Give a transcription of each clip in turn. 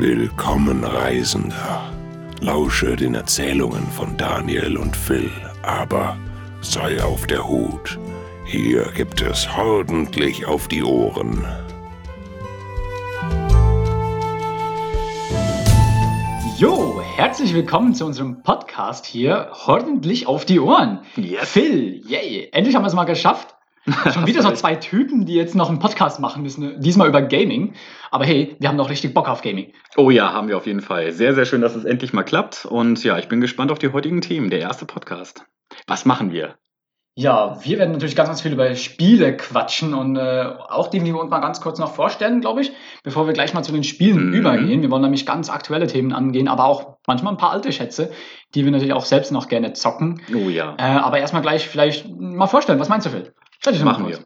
Willkommen, Reisender. Lausche den Erzählungen von Daniel und Phil, aber sei auf der Hut. Hier gibt es ordentlich auf die Ohren. Jo, herzlich willkommen zu unserem Podcast hier. Ordentlich auf die Ohren. Yes. Phil, yay. Endlich haben wir es mal geschafft. Schon wieder so zwei Typen, die jetzt noch einen Podcast machen müssen, diesmal über Gaming. Aber hey, wir haben doch richtig Bock auf Gaming. Oh ja, haben wir auf jeden Fall. Sehr, sehr schön, dass es endlich mal klappt. Und ja, ich bin gespannt auf die heutigen Themen. Der erste Podcast. Was machen wir? Ja, wir werden natürlich ganz, ganz viel über Spiele quatschen und äh, auch die, die wir uns mal ganz kurz noch vorstellen, glaube ich, bevor wir gleich mal zu den Spielen Mhm. übergehen. Wir wollen nämlich ganz aktuelle Themen angehen, aber auch manchmal ein paar alte Schätze, die wir natürlich auch selbst noch gerne zocken. Oh ja. Äh, aber erstmal gleich vielleicht mal vorstellen. Was meinst du, Phil? Mal Machen wir.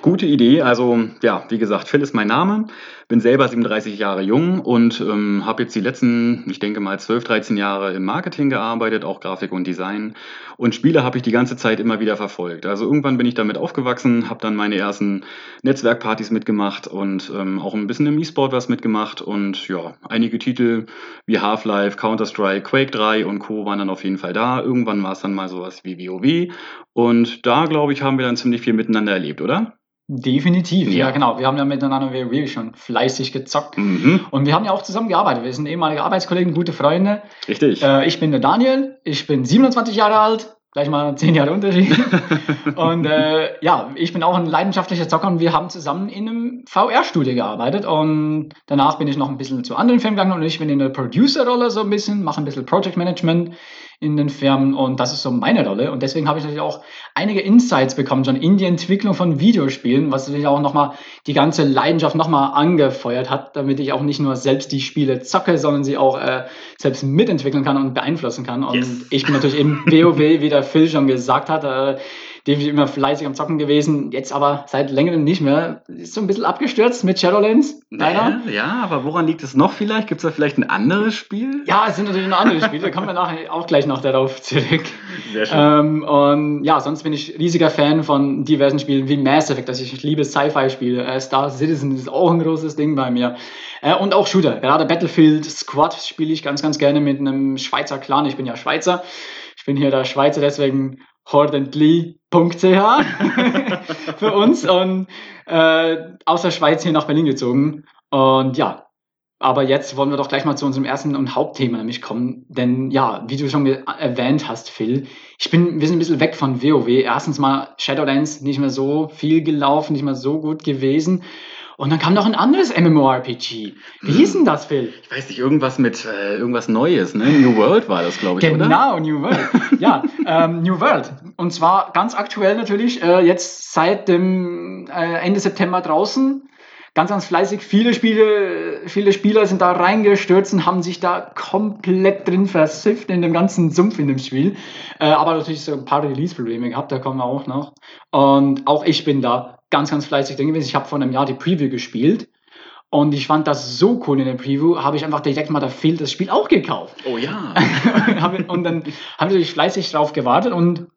Gute Idee. Also, ja, wie gesagt, Phil ist mein Name. Bin selber 37 Jahre jung und ähm, habe jetzt die letzten, ich denke mal, 12, 13 Jahre im Marketing gearbeitet, auch Grafik und Design. Und Spiele habe ich die ganze Zeit immer wieder verfolgt. Also irgendwann bin ich damit aufgewachsen, habe dann meine ersten Netzwerkpartys mitgemacht und ähm, auch ein bisschen im E-Sport was mitgemacht. Und ja, einige Titel wie Half-Life, Counter-Strike, Quake 3 und Co. waren dann auf jeden Fall da. Irgendwann war es dann mal sowas wie WoW. Und da, glaube ich, haben wir dann ziemlich viel miteinander erlebt, oder? Definitiv, ja. Ja. genau. Wir haben ja miteinander WoW schon fleißig gezockt. Mhm, Und wir haben ja auch zusammen gearbeitet. Wir sind ehemalige Arbeitskollegen, gute Freunde. richtig. Äh, ich bin der Daniel, ich bin 27 Jahre alt, gleich mal 10 Jahre Unterschied. und äh, ja, ich bin auch ein leidenschaftlicher Zocker und wir haben zusammen in einem VR-Studio gearbeitet. Und danach bin ich noch ein bisschen zu anderen Firmen gegangen und ich bin in der Producer-Rolle so ein bisschen, mache ein bisschen Project Management in den Firmen und das ist so meine Rolle. Und deswegen habe ich natürlich auch einige Insights bekommen, schon in die Entwicklung von Videospielen, was natürlich auch nochmal die ganze Leidenschaft nochmal angefeuert hat, damit ich auch nicht nur selbst die Spiele zocke, sondern sie auch äh, selbst mitentwickeln kann und beeinflussen kann. Und Yes. ich bin natürlich im WoW, wie der Phil schon gesagt hat, äh, definitiv immer fleißig am Zocken gewesen, jetzt aber seit längerem nicht mehr. Ist so ein bisschen abgestürzt mit Shadowlands, leider. Ja, aber woran liegt es noch vielleicht? Gibt es da vielleicht ein anderes Spiel? Ja, es sind natürlich noch andere Spiele, da kommen wir nachher auch gleich noch darauf zurück. Sehr schön. Ähm, und ja, sonst bin ich riesiger Fan von diversen Spielen wie Mass Effect, also ich liebe Sci-Fi-Spiele. Äh, Star Citizen ist auch ein großes Ding bei mir. Äh, und auch Shooter, gerade Battlefield Squad spiele ich ganz, ganz gerne mit einem Schweizer Clan. Ich bin ja Schweizer. Ich bin hier der Schweizer, deswegen hordently.ch für uns und äh, aus der Schweiz hier nach Berlin gezogen. Und ja, aber jetzt wollen wir doch gleich mal zu unserem ersten und Hauptthema nämlich kommen. Denn ja, wie du schon erwähnt hast, Phil, ich bin, wir sind ein bisschen weg von WoW. Erstens mal Shadowlands nicht mehr so viel gelaufen, nicht mehr so gut gewesen. Und dann kam noch ein anderes MMORPG. Wie hieß denn das, Phil? Ich weiß nicht, irgendwas mit äh, irgendwas Neues, ne? New World war das, glaube ich, oder? Genau, New World. ja, ähm, New World. Und zwar ganz aktuell natürlich, äh, jetzt seit dem äh, Ende September draußen. Ganz, ganz fleißig. Viele Spiele, viele Spieler sind da reingestürzt und haben sich da komplett drin versifft in dem ganzen Sumpf in dem Spiel. Äh, aber natürlich so ein paar Release-Probleme gehabt, da kommen wir auch noch. Und auch ich bin da ganz, ganz fleißig drin gewesen. Ich habe vor einem Jahr die Preview gespielt. Und ich fand das so cool in der Preview, habe ich einfach direkt mal da fehlt das Spiel auch gekauft. Oh ja. Und dann haben wir natürlich fleißig drauf gewartet und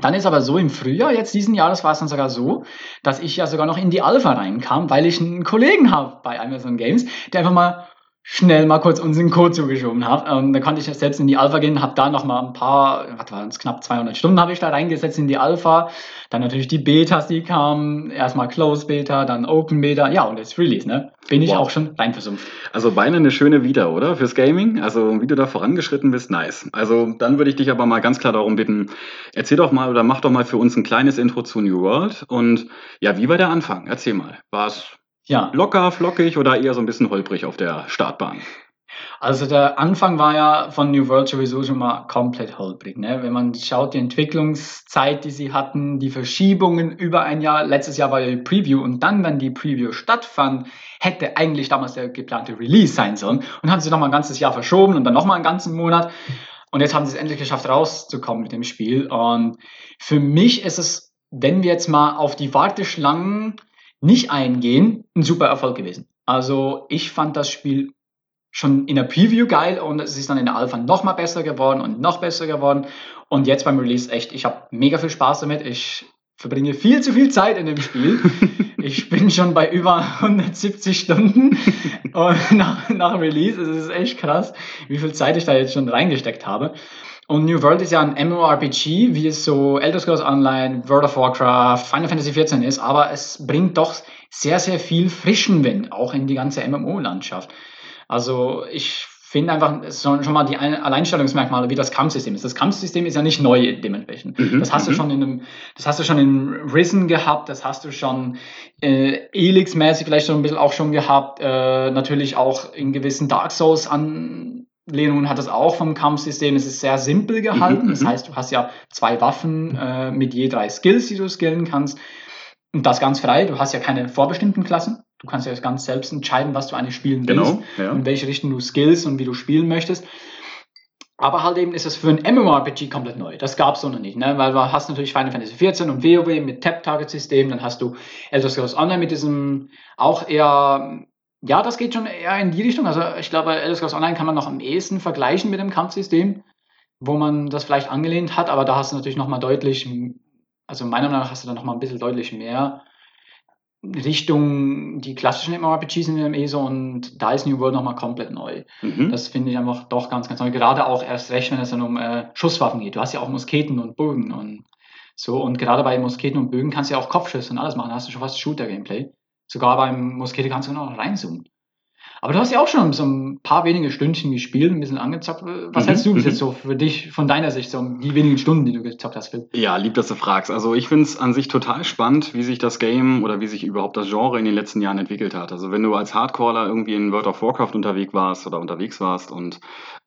dann ist aber so im Frühjahr jetzt diesen Jahres war es dann sogar so, dass ich ja sogar noch in die Alpha reinkam, weil ich einen Kollegen habe bei Amazon Games, der einfach mal schnell mal kurz unseren Code zugeschoben hat. Und da konnte ich selbst in die Alpha gehen, habe da noch mal ein paar, was waren es, knapp 200 Stunden habe ich da reingesetzt in die Alpha. Dann natürlich die Betas, die kamen. Erstmal Close Beta, dann Open Beta. Ja, und jetzt Release, ne? Bin ich Wow. auch schon reinversumpft. Also beinahe eine schöne Wieder, oder? Fürs Gaming. Also wie du da vorangeschritten bist, nice. Also dann würde ich dich aber mal ganz klar darum bitten, erzähl doch mal oder mach doch mal für uns ein kleines Intro zu New World. Und ja, wie war der Anfang? Erzähl mal. War es Ja, locker, flockig oder eher so ein bisschen holprig auf der Startbahn? Also der Anfang war ja von New World sowieso schon mal komplett holprig. Ne? Wenn man schaut, die Entwicklungszeit, die sie hatten, die Verschiebungen über ein Jahr, letztes Jahr war ja die Preview und dann, wenn die Preview stattfand, hätte eigentlich damals der geplante Release sein sollen und haben sie nochmal ein ganzes Jahr verschoben und dann nochmal einen ganzen Monat. Und jetzt haben sie es endlich geschafft, rauszukommen mit dem Spiel. Und für mich ist es, wenn wir jetzt mal auf die Warteschlangen nicht eingehen, ein super Erfolg gewesen. Also ich fand das Spiel schon in der Preview geil und es ist dann in der Alpha noch mal besser geworden und noch besser geworden. Und jetzt beim Release echt, ich habe mega viel Spaß damit. Ich verbringe viel zu viel Zeit in dem Spiel. ich bin schon bei über 170 Stunden und nach, nach Release. Es ist echt krass, wie viel Zeit ich da jetzt schon reingesteckt habe. Und New World ist ja ein MMORPG, wie es so Elder Scrolls Online, World of Warcraft, Final Fantasy XIV ist, aber es bringt doch sehr, sehr viel frischen Wind auch in die ganze MMO-Landschaft. Also ich finde einfach schon mal die Alleinstellungsmerkmale, wie das Kampfsystem ist. Das Kampfsystem ist ja nicht neu dementsprechend. Mhm, das hast du mhm. schon in einem, das hast du schon in Risen gehabt, das hast du schon äh, Elix-mäßig vielleicht schon ein bisschen auch schon gehabt, äh, natürlich auch in gewissen Dark Souls Anlehnungen hat das auch vom Kampfsystem. Es ist sehr simpel gehalten. Mhm, das heißt, du hast ja zwei Waffen äh, mit je drei Skills, die du skillen kannst. Und das ganz frei. Du hast ja keine vorbestimmten Klassen. Du kannst ja ganz selbst entscheiden, was du eigentlich spielen willst genau, ja. und in welche Richtung du skills und wie du spielen möchtest. Aber halt eben ist es für ein MMORPG komplett neu. Das gab es so noch nicht, ne? weil du hast natürlich Final Fantasy XIV und WoW mit Tap-Target-System, dann hast du Elder Scrolls Online mit diesem auch eher, ja, das geht schon eher in die Richtung. Also ich glaube, Elder Scrolls Online kann man noch am ehesten vergleichen mit dem Kampfsystem, wo man das vielleicht angelehnt hat, aber da hast du natürlich nochmal deutlich, also meiner Meinung nach hast du da nochmal ein bisschen deutlich mehr Richtung die klassischen MMORPGs in dem ESO und da ist New World nochmal komplett neu. Mhm. Das finde ich einfach doch ganz, ganz neu. Gerade auch erst recht, wenn es dann um äh, Schusswaffen geht. Du hast ja auch Musketen und Bögen und so. Und gerade bei Musketen und Bögen kannst du ja auch Kopfschüsse und alles machen. Da hast du schon fast Shooter-Gameplay. Sogar beim Muskete kannst du noch reinzoomen. Aber du hast ja auch schon so ein paar wenige Stündchen gespielt, ein bisschen angezockt. Was mhm, hältst du bis jetzt mhm. so für dich, von deiner Sicht, so um die wenigen Stunden, die du gezockt hast, Phil? Ja, lieb, dass du fragst. Also ich finde es an sich total spannend, wie sich das Game oder wie sich überhaupt das Genre in den letzten Jahren entwickelt hat. Also wenn du als Hardcaller irgendwie in World of Warcraft unterwegs warst oder unterwegs warst und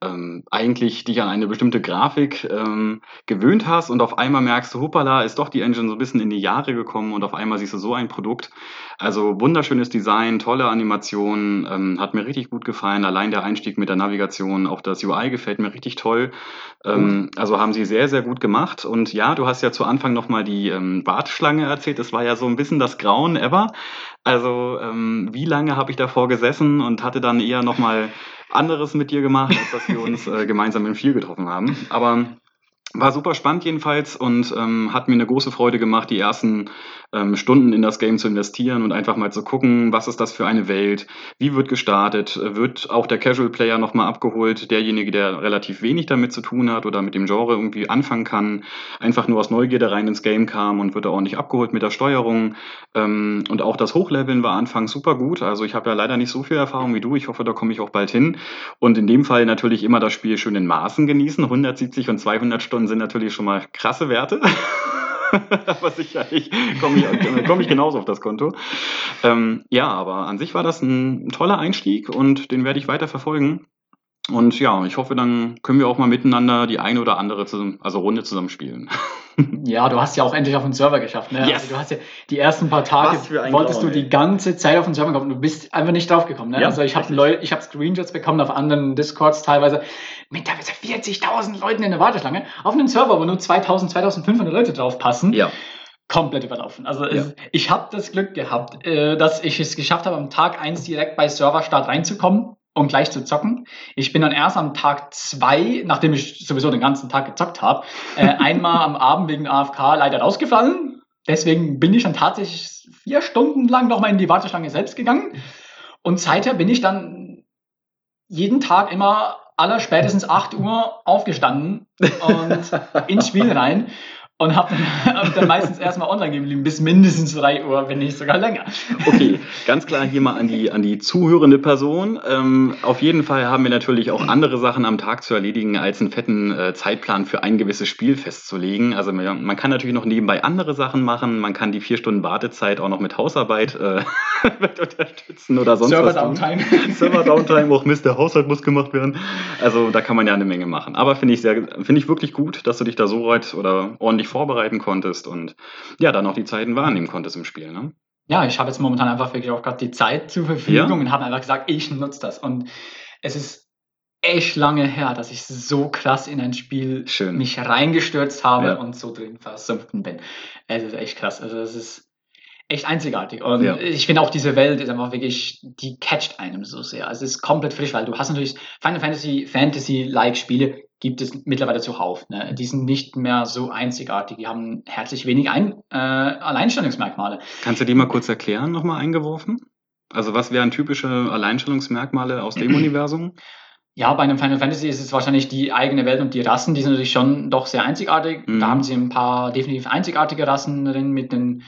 ähm, eigentlich dich an eine bestimmte Grafik ähm, gewöhnt hast und auf einmal merkst du, hoppala, ist doch die Engine so ein bisschen in die Jahre gekommen und auf einmal siehst du so ein Produkt. Also wunderschönes Design, tolle Animationen, ähm, hat mir richtig gut gefallen. Allein der Einstieg mit der Navigation, auch das UI gefällt mir richtig toll. Ähm, also haben sie sehr, sehr gut gemacht. Und ja, du hast ja zu Anfang nochmal die ähm, Bartschlange erzählt. Das war ja so ein bisschen das Grauen ever. Also ähm, wie lange habe ich davor gesessen und hatte dann eher nochmal anderes mit dir gemacht, als dass wir uns äh, gemeinsam im Vier getroffen haben. Aber war super spannend jedenfalls und ähm, hat mir eine große Freude gemacht, die ersten ähm, Stunden in das Game zu investieren und einfach mal zu gucken, was ist das für eine Welt, wie wird gestartet, wird auch der Casual Player nochmal abgeholt, derjenige, der relativ wenig damit zu tun hat oder mit dem Genre irgendwie anfangen kann, einfach nur aus Neugierde rein ins Game kam und wird da ordentlich abgeholt mit der Steuerung. Ähm, und auch das Hochleveln war anfangs super gut. Also ich habe ja leider nicht so viel Erfahrung wie du. Ich hoffe, da komme ich auch bald hin. Und in dem Fall natürlich immer das Spiel schön in Maßen genießen. 170 und 200 Stunden sind natürlich schon mal krasse Werte. aber sicherlich komme ich, komm ich genauso auf das Konto. Ähm, ja, aber an sich war das ein toller Einstieg und den werde ich weiter verfolgen. Und ja, ich hoffe, dann können wir auch mal miteinander die eine oder andere zusammen, also Runde zusammenspielen. Ja, du hast ja auch endlich auf den Server geschafft. Ne? Yes. Also du hast ja die ersten paar Tage wolltest Glauben, du die ganze Zeit auf den Server kommen. Du bist einfach nicht drauf gekommen. Ne? Ja, also ich habe Leute, ich habe Screenshots bekommen auf anderen Discords teilweise mit teilweise 40.000 Leuten in der Warteschlange auf einem Server, wo nur 2.000, 2.500 Leute drauf passen. Ja komplett überlaufen. Also ja. es, ich habe das Glück gehabt, äh, dass ich es geschafft habe, am Tag 1 direkt bei Serverstart reinzukommen und gleich zu zocken. Ich bin dann erst am Tag zwei, nachdem ich sowieso den ganzen Tag gezockt habe, äh, einmal am Abend wegen AFK leider rausgefallen. Deswegen bin ich dann tatsächlich vier Stunden lang nochmal in die Warteschlange selbst gegangen. Und seither bin ich dann jeden Tag immer aller spätestens 8 Uhr aufgestanden und ins Spiel rein und habe dann, dann, meistens erstmal online geblieben, bis mindestens 3 Uhr, wenn nicht sogar länger. Okay, ganz klar hier mal an die, an die zuhörende Person. Ähm, auf jeden Fall haben wir natürlich auch andere Sachen am Tag zu erledigen, als einen fetten äh, Zeitplan für ein gewisses Spiel festzulegen. Also man, man, kann natürlich noch nebenbei andere Sachen machen. Man kann die vier Stunden Wartezeit auch noch mit Hausarbeit äh, unterstützen oder sonst Server was. Server Downtime. Server Downtime, auch Mist, der Haushalt muss gemacht werden. Also da kann man ja eine Menge machen. Aber finde ich, find ich wirklich gut, dass du dich da so weit oder ordentlich vorbereiten konntest und ja, dann auch die Zeiten wahrnehmen konntest im Spiel. Ne? Ja, ich habe jetzt momentan einfach wirklich auch gerade die Zeit zur Verfügung ja. und habe einfach gesagt, ich nutze das. Und es ist echt lange her, dass ich so krass in ein Spiel Schön. mich reingestürzt habe ja. und so drin versumpfen bin. Es ist echt krass. Also es ist echt einzigartig. Und ja. ich finde auch diese Welt ist einfach wirklich, die catcht einem so sehr. Also es ist komplett frisch, weil du hast natürlich Final Fantasy, Fantasy-like Spiele, gibt es mittlerweile zuhauf. Ne? Die sind nicht mehr so einzigartig, die haben herzlich wenig Ein äh, Alleinstellungsmerkmale. Kannst du die mal kurz erklären, nochmal eingeworfen? Also was wären typische Alleinstellungsmerkmale aus dem Universum? Ja, bei einem Final Fantasy ist es wahrscheinlich die eigene Welt und die Rassen, die sind natürlich schon doch sehr einzigartig. Mhm. Da haben sie ein paar definitiv einzigartige Rassen drin mit den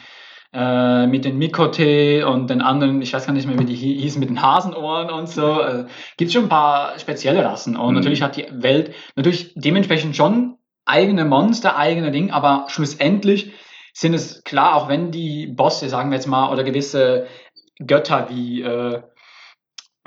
äh, mit den Mikote und den anderen, ich weiß gar nicht mehr, wie die hießen, mit den Hasenohren und so. Äh, Gibt es schon ein paar spezielle Rassen. Und mhm. natürlich hat die Welt natürlich dementsprechend schon eigene Monster, eigene Dinge, aber schlussendlich sind es klar, auch wenn die Bosse, sagen wir jetzt mal, oder gewisse Götter wie äh,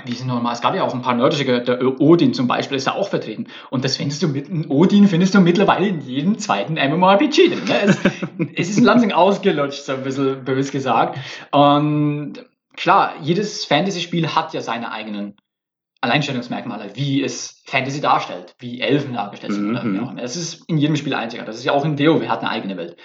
wie sind nochmal, es gab ja auch ein paar nordische, der Odin zum Beispiel ist da auch vertreten. Und das findest du mit, Odin findest du mittlerweile in jedem zweiten MMORPG drin. Ne? Es, es ist ein Lansing ausgelutscht, so ein bisschen bös gesagt. Und klar, jedes Fantasy-Spiel hat ja seine eigenen Alleinstellungsmerkmale, wie es Fantasy darstellt, wie Elfen dargestellt sind. Mhm. Es ist in jedem Spiel einzigartig. Das ist ja auch in WoW, hat eine eigene Welt.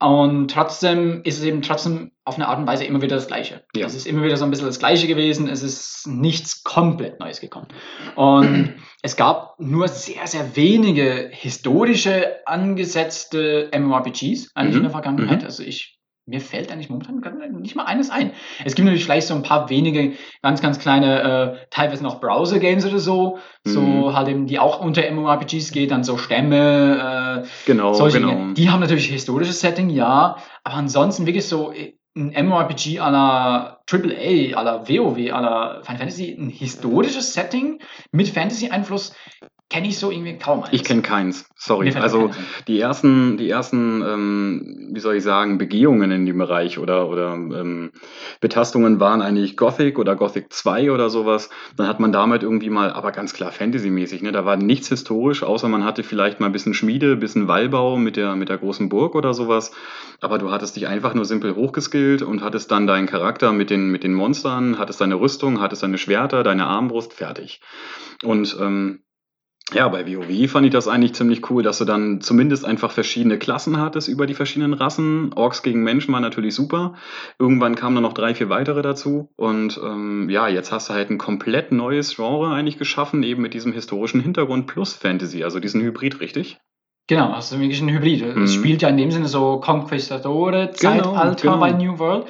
Und trotzdem ist es eben trotzdem auf eine Art und Weise immer wieder das Gleiche. Ja. Es ist immer wieder so ein bisschen das Gleiche gewesen. Es ist nichts komplett Neues gekommen. Und es gab nur sehr, sehr wenige historische angesetzte MMORPGs eigentlich mhm. in der Vergangenheit. Mhm. Also ich mir fällt eigentlich momentan nicht mal eines ein. Es gibt natürlich vielleicht so ein paar wenige, ganz, ganz kleine, äh, teilweise noch Browser-Games oder so, mhm. so halt eben, die auch unter MMORPGs geht, dann so Stämme, äh, genau, solche genau. Dinge. Die haben natürlich historisches Setting, ja, aber ansonsten wirklich so äh, ein MMORPG à la AAA, à la WoW, à la Final Fantasy, ein historisches Setting mit Fantasy-Einfluss kenne ich so irgendwie kaum eins. Ich kenne keins, sorry. Also die ersten, die ersten, ähm, wie soll ich sagen, Begehungen in dem Bereich oder, oder ähm, Betastungen waren eigentlich Gothic oder Gothic 2 oder sowas. Dann hat man damit irgendwie mal, aber ganz klar Fantasy-mäßig, ne? Da war nichts historisch, außer man hatte vielleicht mal ein bisschen Schmiede, ein bisschen Wallbau mit der, mit der großen Burg oder sowas. Aber du hattest dich einfach nur simpel hochgeskillt und hattest dann deinen Charakter mit den, mit den Monstern, hattest deine Rüstung, hattest deine Schwerter, deine Armbrust, fertig. Und ähm, ja, bei WoW fand ich das eigentlich ziemlich cool, dass du dann zumindest einfach verschiedene Klassen hattest über die verschiedenen Rassen. Orks gegen Menschen war natürlich super. Irgendwann kamen dann noch drei, vier weitere dazu. Und ähm, ja, jetzt hast du halt ein komplett neues Genre eigentlich geschaffen, eben mit diesem historischen Hintergrund plus Fantasy, also diesen Hybrid, richtig? Genau, also wirklich ein Hybrid. Es mhm. spielt ja in dem Sinne so Conquistadore-Zeitalter genau, genau. bei New World.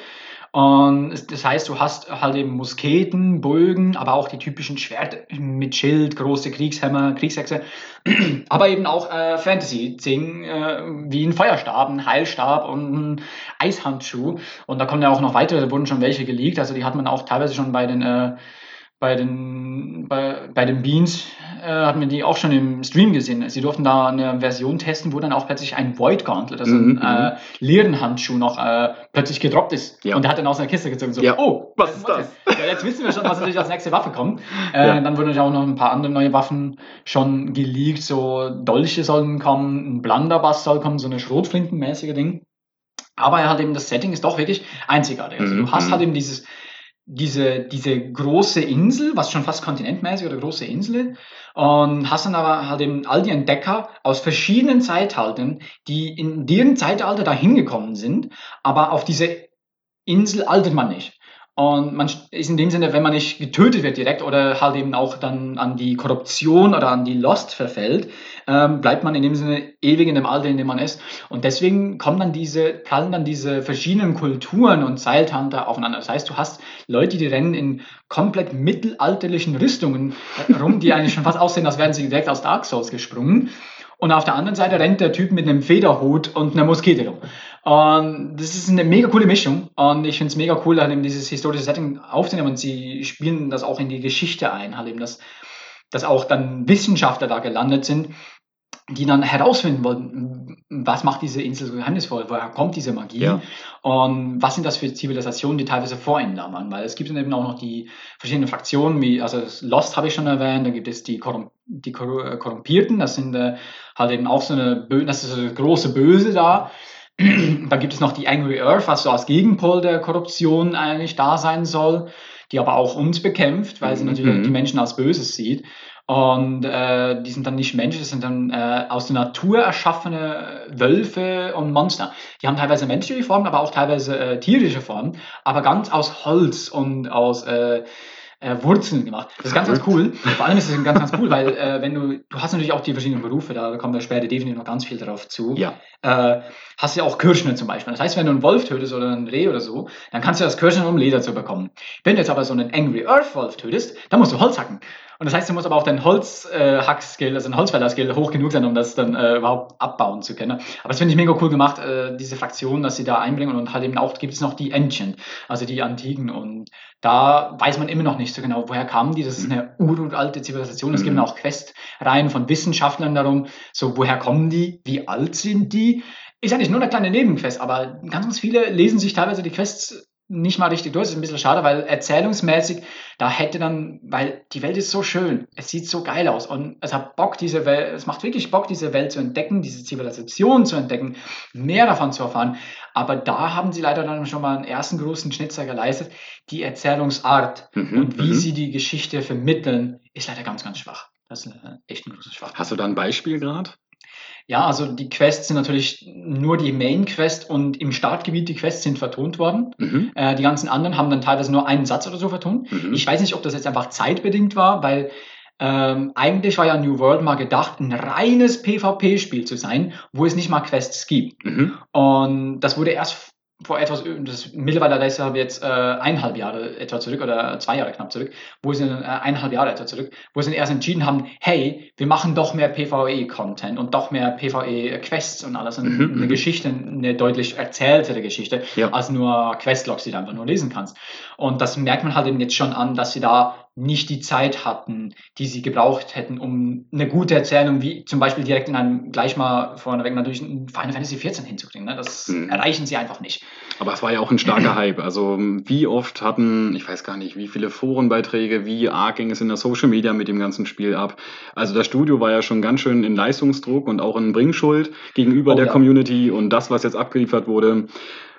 Und das heißt, du hast halt eben Musketen, Bögen, aber auch die typischen Schwerter mit Schild, große Kriegshämmer, Kriegshexe, aber eben auch äh, Fantasy-Ding, äh, wie ein Feuerstab, ein Heilstab und ein Eishandschuh. Und da kommen ja auch noch weitere, da wurden schon welche geleakt, also die hat man auch teilweise schon bei den äh, bei den, bei, bei den Beans äh, hatten wir die auch schon im Stream gesehen. Sie durften da eine Version testen, wo dann auch plötzlich ein Void Gauntlet, also ein mhm. äh, leeren Handschuh noch äh, plötzlich gedroppt ist. Ja. Und der hat dann aus einer Kiste gezogen. So, ja. oh, was ist das? Ja, jetzt wissen wir schon, was natürlich als nächste Waffe kommt. Äh. Dann wurden auch noch ein paar andere neue Waffen schon geleakt. So Dolche sollen kommen, ein Blunderbuss soll kommen, so eine Schrotflintenmäßige Ding. Aber halt eben das Setting ist doch wirklich einzigartig. Also mhm. du hast mhm. halt eben dieses diese, diese große Insel, was schon fast kontinentmäßig oder große Insel, und hast dann aber halt eben all die Entdecker aus verschiedenen Zeitaltern, die in deren Zeitalter da hingekommen sind, aber auf diese Insel altert man nicht. Und man ist in dem Sinne, wenn man nicht getötet wird direkt oder halt eben auch dann an die Korruption oder an die Lost verfällt, ähm, bleibt man in dem Sinne ewig in dem Alter, in dem man ist. Und deswegen kommen dann diese, prallen dann diese verschiedenen Kulturen und Seiltanter aufeinander. Das heißt, du hast Leute, die rennen in komplett mittelalterlichen Rüstungen rum, die eigentlich schon fast aussehen, als wären sie direkt aus Dark Souls gesprungen. Und auf der anderen Seite rennt der Typ mit einem Federhut und einer Muskete rum. Und das ist eine mega coole Mischung. Und ich finde es mega cool, halt eben dieses historische Setting aufzunehmen. Und sie spielen das auch in die Geschichte ein, halt eben, dass, dass auch dann Wissenschaftler da gelandet sind, die dann herausfinden wollten, was macht diese Insel so geheimnisvoll, woher kommt diese Magie ja. und was sind das für Zivilisationen, die teilweise vor ihnen da waren, weil es gibt dann eben auch noch die verschiedenen Fraktionen, wie, also Lost habe ich schon erwähnt, dann gibt es die, Korrum die Korrumpierten, das sind äh, halt eben auch so eine, Bö das ist so eine große Böse da, dann gibt es noch die Angry Earth, was so als Gegenpol der Korruption eigentlich da sein soll, die aber auch uns bekämpft, weil sie mhm. natürlich die Menschen als Böses sieht. Und äh, die sind dann nicht Menschen, das sind dann äh, aus der Natur erschaffene Wölfe und Monster. Die haben teilweise menschliche Formen, aber auch teilweise äh, tierische Formen, aber ganz aus Holz und aus äh, äh, Wurzeln gemacht. Das ist ganz, ganz cool. Vor allem ist es ganz, ganz cool, weil äh, wenn du, du hast natürlich auch die verschiedenen Berufe, da kommen wir später definitiv noch ganz viel darauf zu. Ja. Äh, hast du ja auch Kirschner zum Beispiel. Das heißt, wenn du einen Wolf tötest oder einen Reh oder so, dann kannst du das Kirschner, um Leder zu bekommen. Wenn du jetzt aber so einen Angry Earth Wolf tötest, dann musst du Holz hacken. Und das heißt, du musst aber auch dein Holzhack-Skill, äh, also ein Holzfäller-Skill hoch genug sein, um das dann äh, überhaupt abbauen zu können. Aber das finde ich mega cool gemacht, äh, diese Fraktion, dass sie da einbringen und halt eben auch gibt es noch die Ancient, also die Antiken und da weiß man immer noch nicht so genau, woher kamen die. Das ist eine uralte Zivilisation. Es mhm. gibt auch Questreihen von Wissenschaftlern darum, so woher kommen die, wie alt sind die. Ist eigentlich nur eine kleine Nebenquest, aber ganz, ganz viele lesen sich teilweise die Quests nicht mal richtig durch. Das ist ein bisschen schade, weil erzählungsmäßig, da hätte dann, weil die Welt ist so schön, es sieht so geil aus und es hat Bock, diese Welt, es macht wirklich Bock, diese Welt zu entdecken, diese Zivilisation zu entdecken, mehr davon zu erfahren. Aber da haben sie leider dann schon mal einen ersten großen Schnitzer geleistet. Die Erzählungsart mhm, und wie mhm. sie die Geschichte vermitteln, ist leider ganz, ganz schwach. Das ist echt ein großes Schwach. Hast du da ein Beispiel gerade? Ja, also die Quests sind natürlich nur die Main Quest und im Startgebiet die Quests sind vertont worden. Mhm. Äh, die ganzen anderen haben dann teilweise nur einen Satz oder so vertont. Mhm. Ich weiß nicht, ob das jetzt einfach zeitbedingt war, weil ähm, eigentlich war ja New World mal gedacht, ein reines PvP-Spiel zu sein, wo es nicht mal Quests gibt. Mhm. Und das wurde erst vor etwas, das mittlerweile ist ja jetzt äh, eineinhalb Jahre etwa zurück oder zwei Jahre knapp zurück, wo sie äh, eineinhalb Jahre etwa zurück, wo sie erst entschieden haben, hey, wir machen doch mehr PvE-Content und doch mehr PvE-Quests und alles und mhm. eine mhm. Geschichte, eine deutlich erzähltere Geschichte, ja. als nur Questlogs, die du einfach nur lesen kannst. Und das merkt man halt eben jetzt schon an, dass sie da nicht die Zeit hatten, die sie gebraucht hätten, um eine gute Erzählung, wie zum Beispiel direkt in einem, gleich mal vorneweg natürlich ein Final Fantasy XIV hinzukriegen. Ne? Das mhm. erreichen sie einfach nicht. Aber es war ja auch ein starker Hype. Also wie oft hatten, ich weiß gar nicht, wie viele Forenbeiträge, wie arg ging es in der Social Media mit dem ganzen Spiel ab. Also das Studio war ja schon ganz schön in Leistungsdruck und auch in Bringschuld gegenüber oh, der ja. Community und das, was jetzt abgeliefert wurde,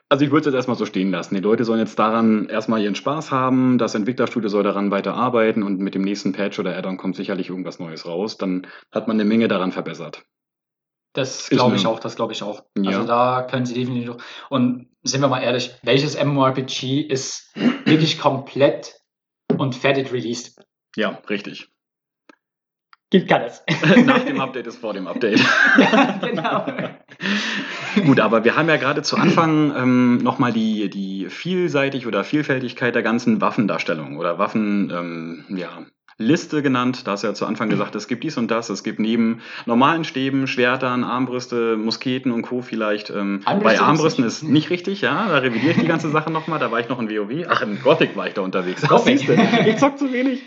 also ich würde es jetzt erstmal so stehen lassen. Die Leute sollen jetzt daran erstmal ihren Spaß haben, das Entwicklerstudio soll daran weiter arbeiten und mit dem nächsten Patch oder Add-on kommt sicherlich irgendwas Neues raus. Dann hat man eine Menge daran verbessert. Das glaube ich auch, das glaube ich auch. Ja. Also da können sie definitiv. Und sind wir mal ehrlich, welches MMORPG ist wirklich komplett und fertig released? Ja, richtig. Gibt keines. Nach dem Update ist vor dem Update. ja, genau. Gut, aber wir haben ja gerade zu Anfang ähm, nochmal die, die Vielseitig oder Vielfältigkeit der ganzen Waffendarstellung oder Waffen, ähm, ja, Liste genannt. Da hast du ja zu Anfang gesagt, es gibt dies und das. Es gibt neben normalen Stäben, Schwertern, Armbrüste, Musketen und Co. vielleicht. Ähm, bei Armbrüsten ist nicht richtig, ja. Da revidiere ich die ganze Sache nochmal. Da war ich noch in WoW. Ach, in Gothic war ich da unterwegs. Ach, siehst du, ich zock zu wenig.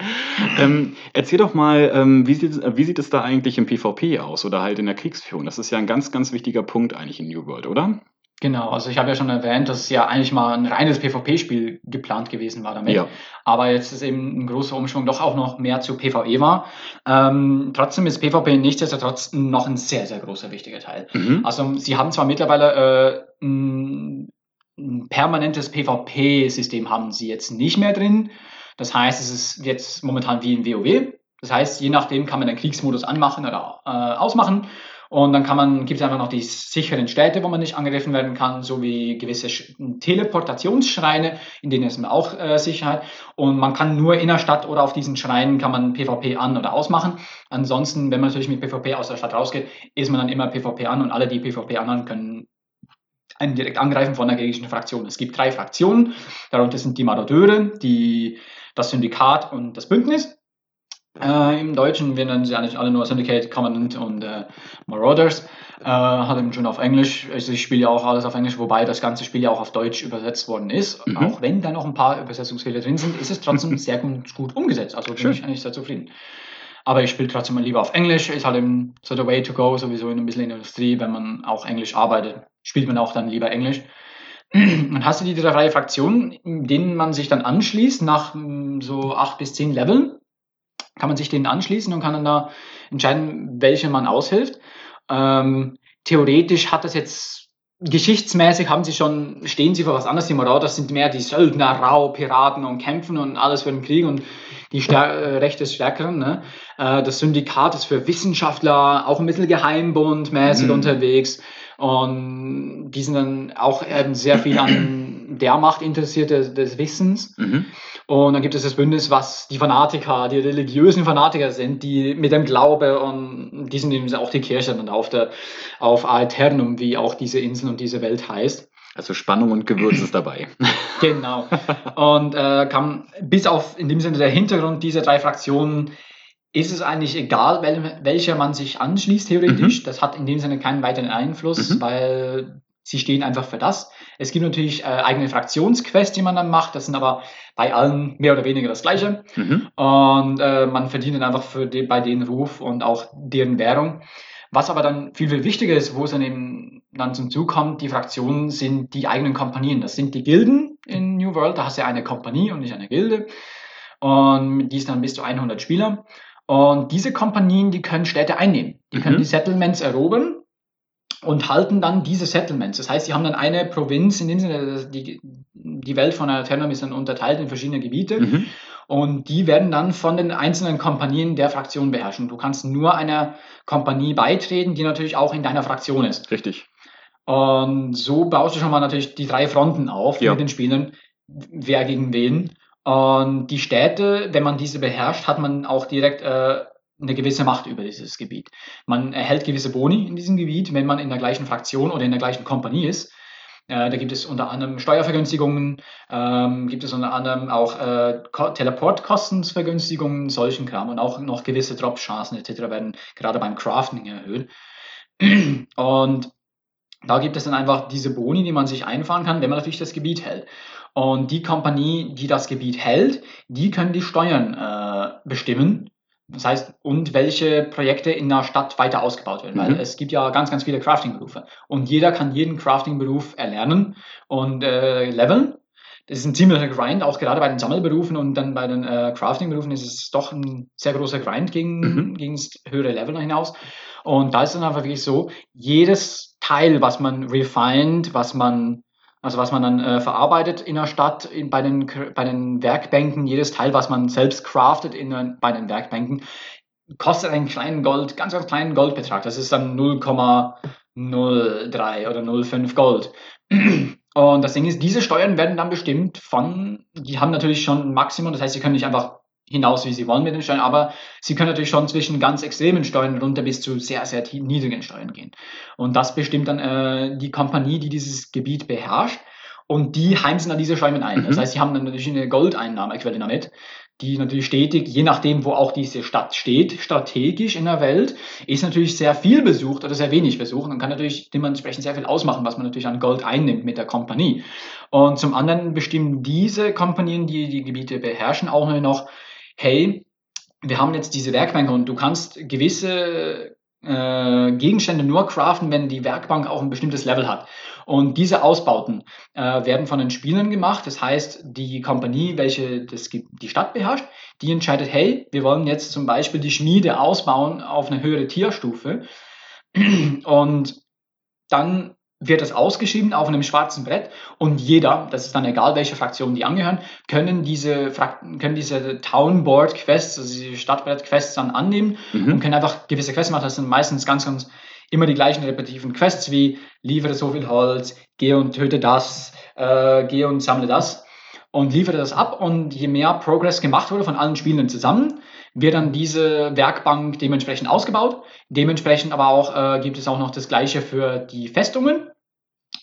Ähm, erzähl doch mal, ähm, wie, sieht, wie sieht es da eigentlich im PvP aus oder halt in der Kriegsführung? Das ist ja ein ganz, ganz wichtiger Punkt eigentlich in New World, oder? Genau, also ich habe ja schon erwähnt, dass es ja eigentlich mal ein reines PvP-Spiel geplant gewesen war damit. Ja. Aber jetzt ist eben ein großer Umschwung doch auch noch mehr zu PvE war. Ähm, trotzdem ist PvP nichtsdestotrotz noch ein sehr, sehr großer wichtiger Teil. Mhm. Also sie haben zwar mittlerweile äh, ein, ein permanentes PvP-System haben sie jetzt nicht mehr drin. Das heißt, es ist jetzt momentan wie in WoW. Das heißt, je nachdem kann man den Kriegsmodus anmachen oder äh, ausmachen. Und dann kann man, gibt es einfach noch die sicheren Städte, wo man nicht angegriffen werden kann, sowie gewisse Teleportationsschreine, in denen ist man auch äh, Sicherheit. Und man kann nur in der Stadt oder auf diesen Schreinen kann man PvP an- oder ausmachen. Ansonsten, wenn man natürlich mit PvP aus der Stadt rausgeht, ist man dann immer PvP an und alle, die PvP anhören, können einen direkt angreifen von der gegnerischen Fraktion. Es gibt drei Fraktionen, darunter sind die Marodeure, die, das Syndikat und das Bündnis. Äh, Im Deutschen wir nennen sie eigentlich alle nur Syndicate, Covenant und äh, Marauders. Äh, hat eben schon auf Englisch. Also ich spiele ja auch alles auf Englisch, wobei das ganze Spiel ja auch auf Deutsch übersetzt worden ist. Mhm. Auch wenn da noch ein paar Übersetzungsfehler drin sind, ist es trotzdem sehr gut, gut umgesetzt. Also bin Schön. ich eigentlich sehr zufrieden. Aber ich spiele trotzdem lieber auf Englisch. Ist halt eben so the way to go, sowieso in ein bisschen in der Industrie, wenn man auch Englisch arbeitet, spielt man auch dann lieber Englisch. Und hast du die drei Fraktionen, denen man sich dann anschließt nach mm, so acht bis zehn Leveln? Kann man sich denen anschließen und kann dann da entscheiden, welche man aushilft. Ähm, theoretisch hat das jetzt geschichtsmäßig haben sie schon, stehen sie für was anderes. Die Marauders sind mehr die Söldner, Rau, Piraten und Kämpfen und alles für den Krieg und die Stär äh, Rechte des Stärkeren. Ne? Äh, das Syndikat ist für Wissenschaftler, auch ein bisschen Geheimbund-mäßig mhm. unterwegs. Und die sind dann auch eben sehr viel an der Macht interessiert des, des Wissens. Mhm. Und dann gibt es das Bündnis, was die Fanatiker, die religiösen Fanatiker sind, die mit dem Glaube und die sind eben auch die Kirche dann auf der auf Aeternum, wie auch diese Insel und diese Welt heißt. Also Spannung und Gewürz ist dabei. Genau. Und äh, kam bis auf in dem Sinne der Hintergrund dieser drei Fraktionen ist es eigentlich egal, wel, welcher man sich anschließt, theoretisch. Mhm. Das hat in dem Sinne keinen weiteren Einfluss, mhm. weil sie stehen einfach für das. Es gibt natürlich äh, eigene Fraktionsquests, die man dann macht. Das sind aber bei allen mehr oder weniger das Gleiche. Mhm. Und äh, man verdient dann einfach für die, bei denen Ruf und auch deren Währung. Was aber dann viel, viel wichtiger ist, wo es dann eben dann zum Zug kommt, die Fraktionen sind die eigenen Kompanien. Das sind die Gilden in New World. Da hast du ja eine Kompanie und nicht eine Gilde. Und die ist dann bis zu 100 Spieler. Und diese Kompanien, die können Städte einnehmen. Die können mhm. die Settlements erobern und halten dann diese Settlements. Das heißt, sie haben dann eine Provinz, in dem Sinne, die, die Welt von Aeternum ist dann unterteilt in verschiedene Gebiete. Mhm. Und die werden dann von den einzelnen Kompanien der Fraktion beherrschen. Du kannst nur einer Kompanie beitreten, die natürlich auch in deiner Fraktion ist. Richtig. Und so baust du schon mal natürlich die drei Fronten auf ja. mit den Spielern, wer gegen wen. Und die Städte, wenn man diese beherrscht, hat man auch direkt äh, eine gewisse Macht über dieses Gebiet. Man erhält gewisse Boni in diesem Gebiet, wenn man in der gleichen Fraktion oder in der gleichen Kompanie ist. Äh, da gibt es unter anderem Steuervergünstigungen, ähm, gibt es unter anderem auch äh, Teleportkostenvergünstigungen, solchen Kram und auch noch gewisse Drop-Chancen etc. werden gerade beim Crafting erhöht. Und da gibt es dann einfach diese Boni, die man sich einfahren kann, wenn man natürlich das Gebiet hält. Und die Kompanie, die das Gebiet hält, die können die Steuern äh, bestimmen. Das heißt, und welche Projekte in der Stadt weiter ausgebaut werden, mhm. weil es gibt ja ganz, ganz viele Crafting-Berufe. Und jeder kann jeden Crafting-Beruf erlernen und äh, leveln. Das ist ein ziemlicher Grind, auch gerade bei den Sammelberufen und dann bei den äh, Crafting-Berufen ist es doch ein sehr großer Grind gegen, mhm. gegen das höhere Level hinaus. Und da ist es dann einfach wirklich so, jedes Teil, was man refined, was man also was man dann äh, verarbeitet in der Stadt, in, bei, den, bei den Werkbänken, jedes Teil, was man selbst craftet in, bei den Werkbänken, kostet einen kleinen Gold, ganz, ganz kleinen Goldbetrag. Das ist dann 0,03 oder 0,5 Gold. Und das Ding ist, diese Steuern werden dann bestimmt von, die haben natürlich schon ein Maximum, das heißt, sie können nicht einfach hinaus, wie sie wollen mit den Steuern, aber sie können natürlich schon zwischen ganz extremen Steuern runter bis zu sehr, sehr niedrigen Steuern gehen. Und das bestimmt dann äh, die Kompanie, die dieses Gebiet beherrscht. Und die heimsen dann diese Steuern ein. Mhm. Das heißt, sie haben dann natürlich eine Goldeinnahmequelle damit, die natürlich stetig, je nachdem, wo auch diese Stadt steht, strategisch in der Welt, ist natürlich sehr viel besucht oder sehr wenig besucht und kann natürlich dementsprechend sehr viel ausmachen, was man natürlich an Gold einnimmt mit der Kompanie. Und zum anderen bestimmen diese Kompanien, die die Gebiete beherrschen, auch noch hey, wir haben jetzt diese Werkbänke und du kannst gewisse äh, Gegenstände nur craften, wenn die Werkbank auch ein bestimmtes Level hat. Und diese Ausbauten äh, werden von den Spielern gemacht. Das heißt, die Kompanie, welche das, die Stadt beherrscht, die entscheidet, hey, wir wollen jetzt zum Beispiel die Schmiede ausbauen auf eine höhere Tierstufe. Und dann wird das ausgeschrieben auf einem schwarzen Brett und jeder, das ist dann egal, welche Fraktion die angehören, können diese, können diese Townboard Quests, also diese Stadtbrett Quests dann annehmen mhm. und können einfach gewisse Quests machen. Das sind meistens ganz, ganz immer die gleichen repetitiven Quests wie liefere so viel Holz, gehe und töte das, äh, gehe und sammle das und liefere das ab und je mehr Progress gemacht wurde von allen Spielenden zusammen, wird dann diese Werkbank dementsprechend ausgebaut. Dementsprechend aber auch äh, gibt es auch noch das gleiche für die Festungen.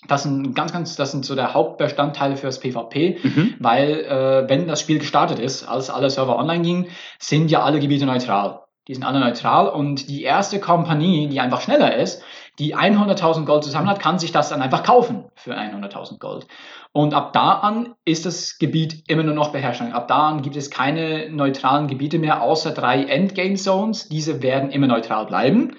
Das sind ganz, ganz, das sind so der Hauptbestandteil fürs PvP, mhm. weil äh, wenn das Spiel gestartet ist, als alle Server online gingen, sind ja alle Gebiete neutral. Die sind alle neutral und die erste Kompanie, die einfach schneller ist, die 100.000 Gold zusammen hat, kann sich das dann einfach kaufen für 100.000 Gold. Und ab da an ist das Gebiet immer nur noch beherrscht. Ab da an gibt es keine neutralen Gebiete mehr, außer drei Endgame Zones. Diese werden immer neutral bleiben.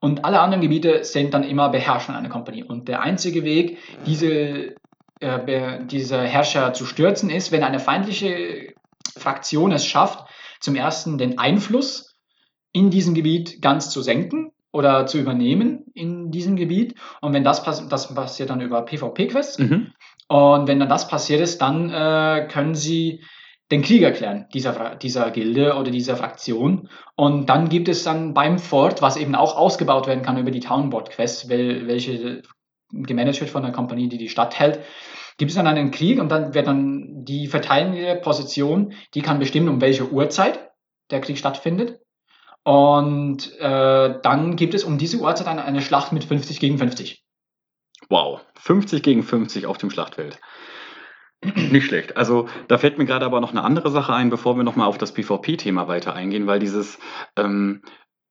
Und alle anderen Gebiete sind dann immer beherrscht von einer Kompanie. Und der einzige Weg, diese, äh, diese Herrscher zu stürzen, ist, wenn eine feindliche Fraktion es schafft, zum ersten den Einfluss in diesem Gebiet ganz zu senken oder zu übernehmen in diesem Gebiet. Und wenn das, passiert, das passiert dann über PvP-Quests. Mhm. Und wenn dann das passiert ist, dann äh, können sie den Krieg erklären, dieser, dieser Gilde oder dieser Fraktion. Und dann gibt es dann beim Fort, was eben auch ausgebaut werden kann über die Townboard Quest, welche gemanagt wird von einer Kompanie, die die Stadt hält, gibt es dann einen Krieg und dann wird dann die verteidigende Position, die kann bestimmen, um welche Uhrzeit der Krieg stattfindet. Und äh, dann gibt es um diese Uhrzeit eine, eine Schlacht mit 50 gegen 50. Wow, 50 gegen 50 auf dem Schlachtfeld. Nicht schlecht. Also da fällt mir gerade aber noch eine andere Sache ein, bevor wir nochmal auf das PvP-Thema weiter eingehen, weil dieses ähm,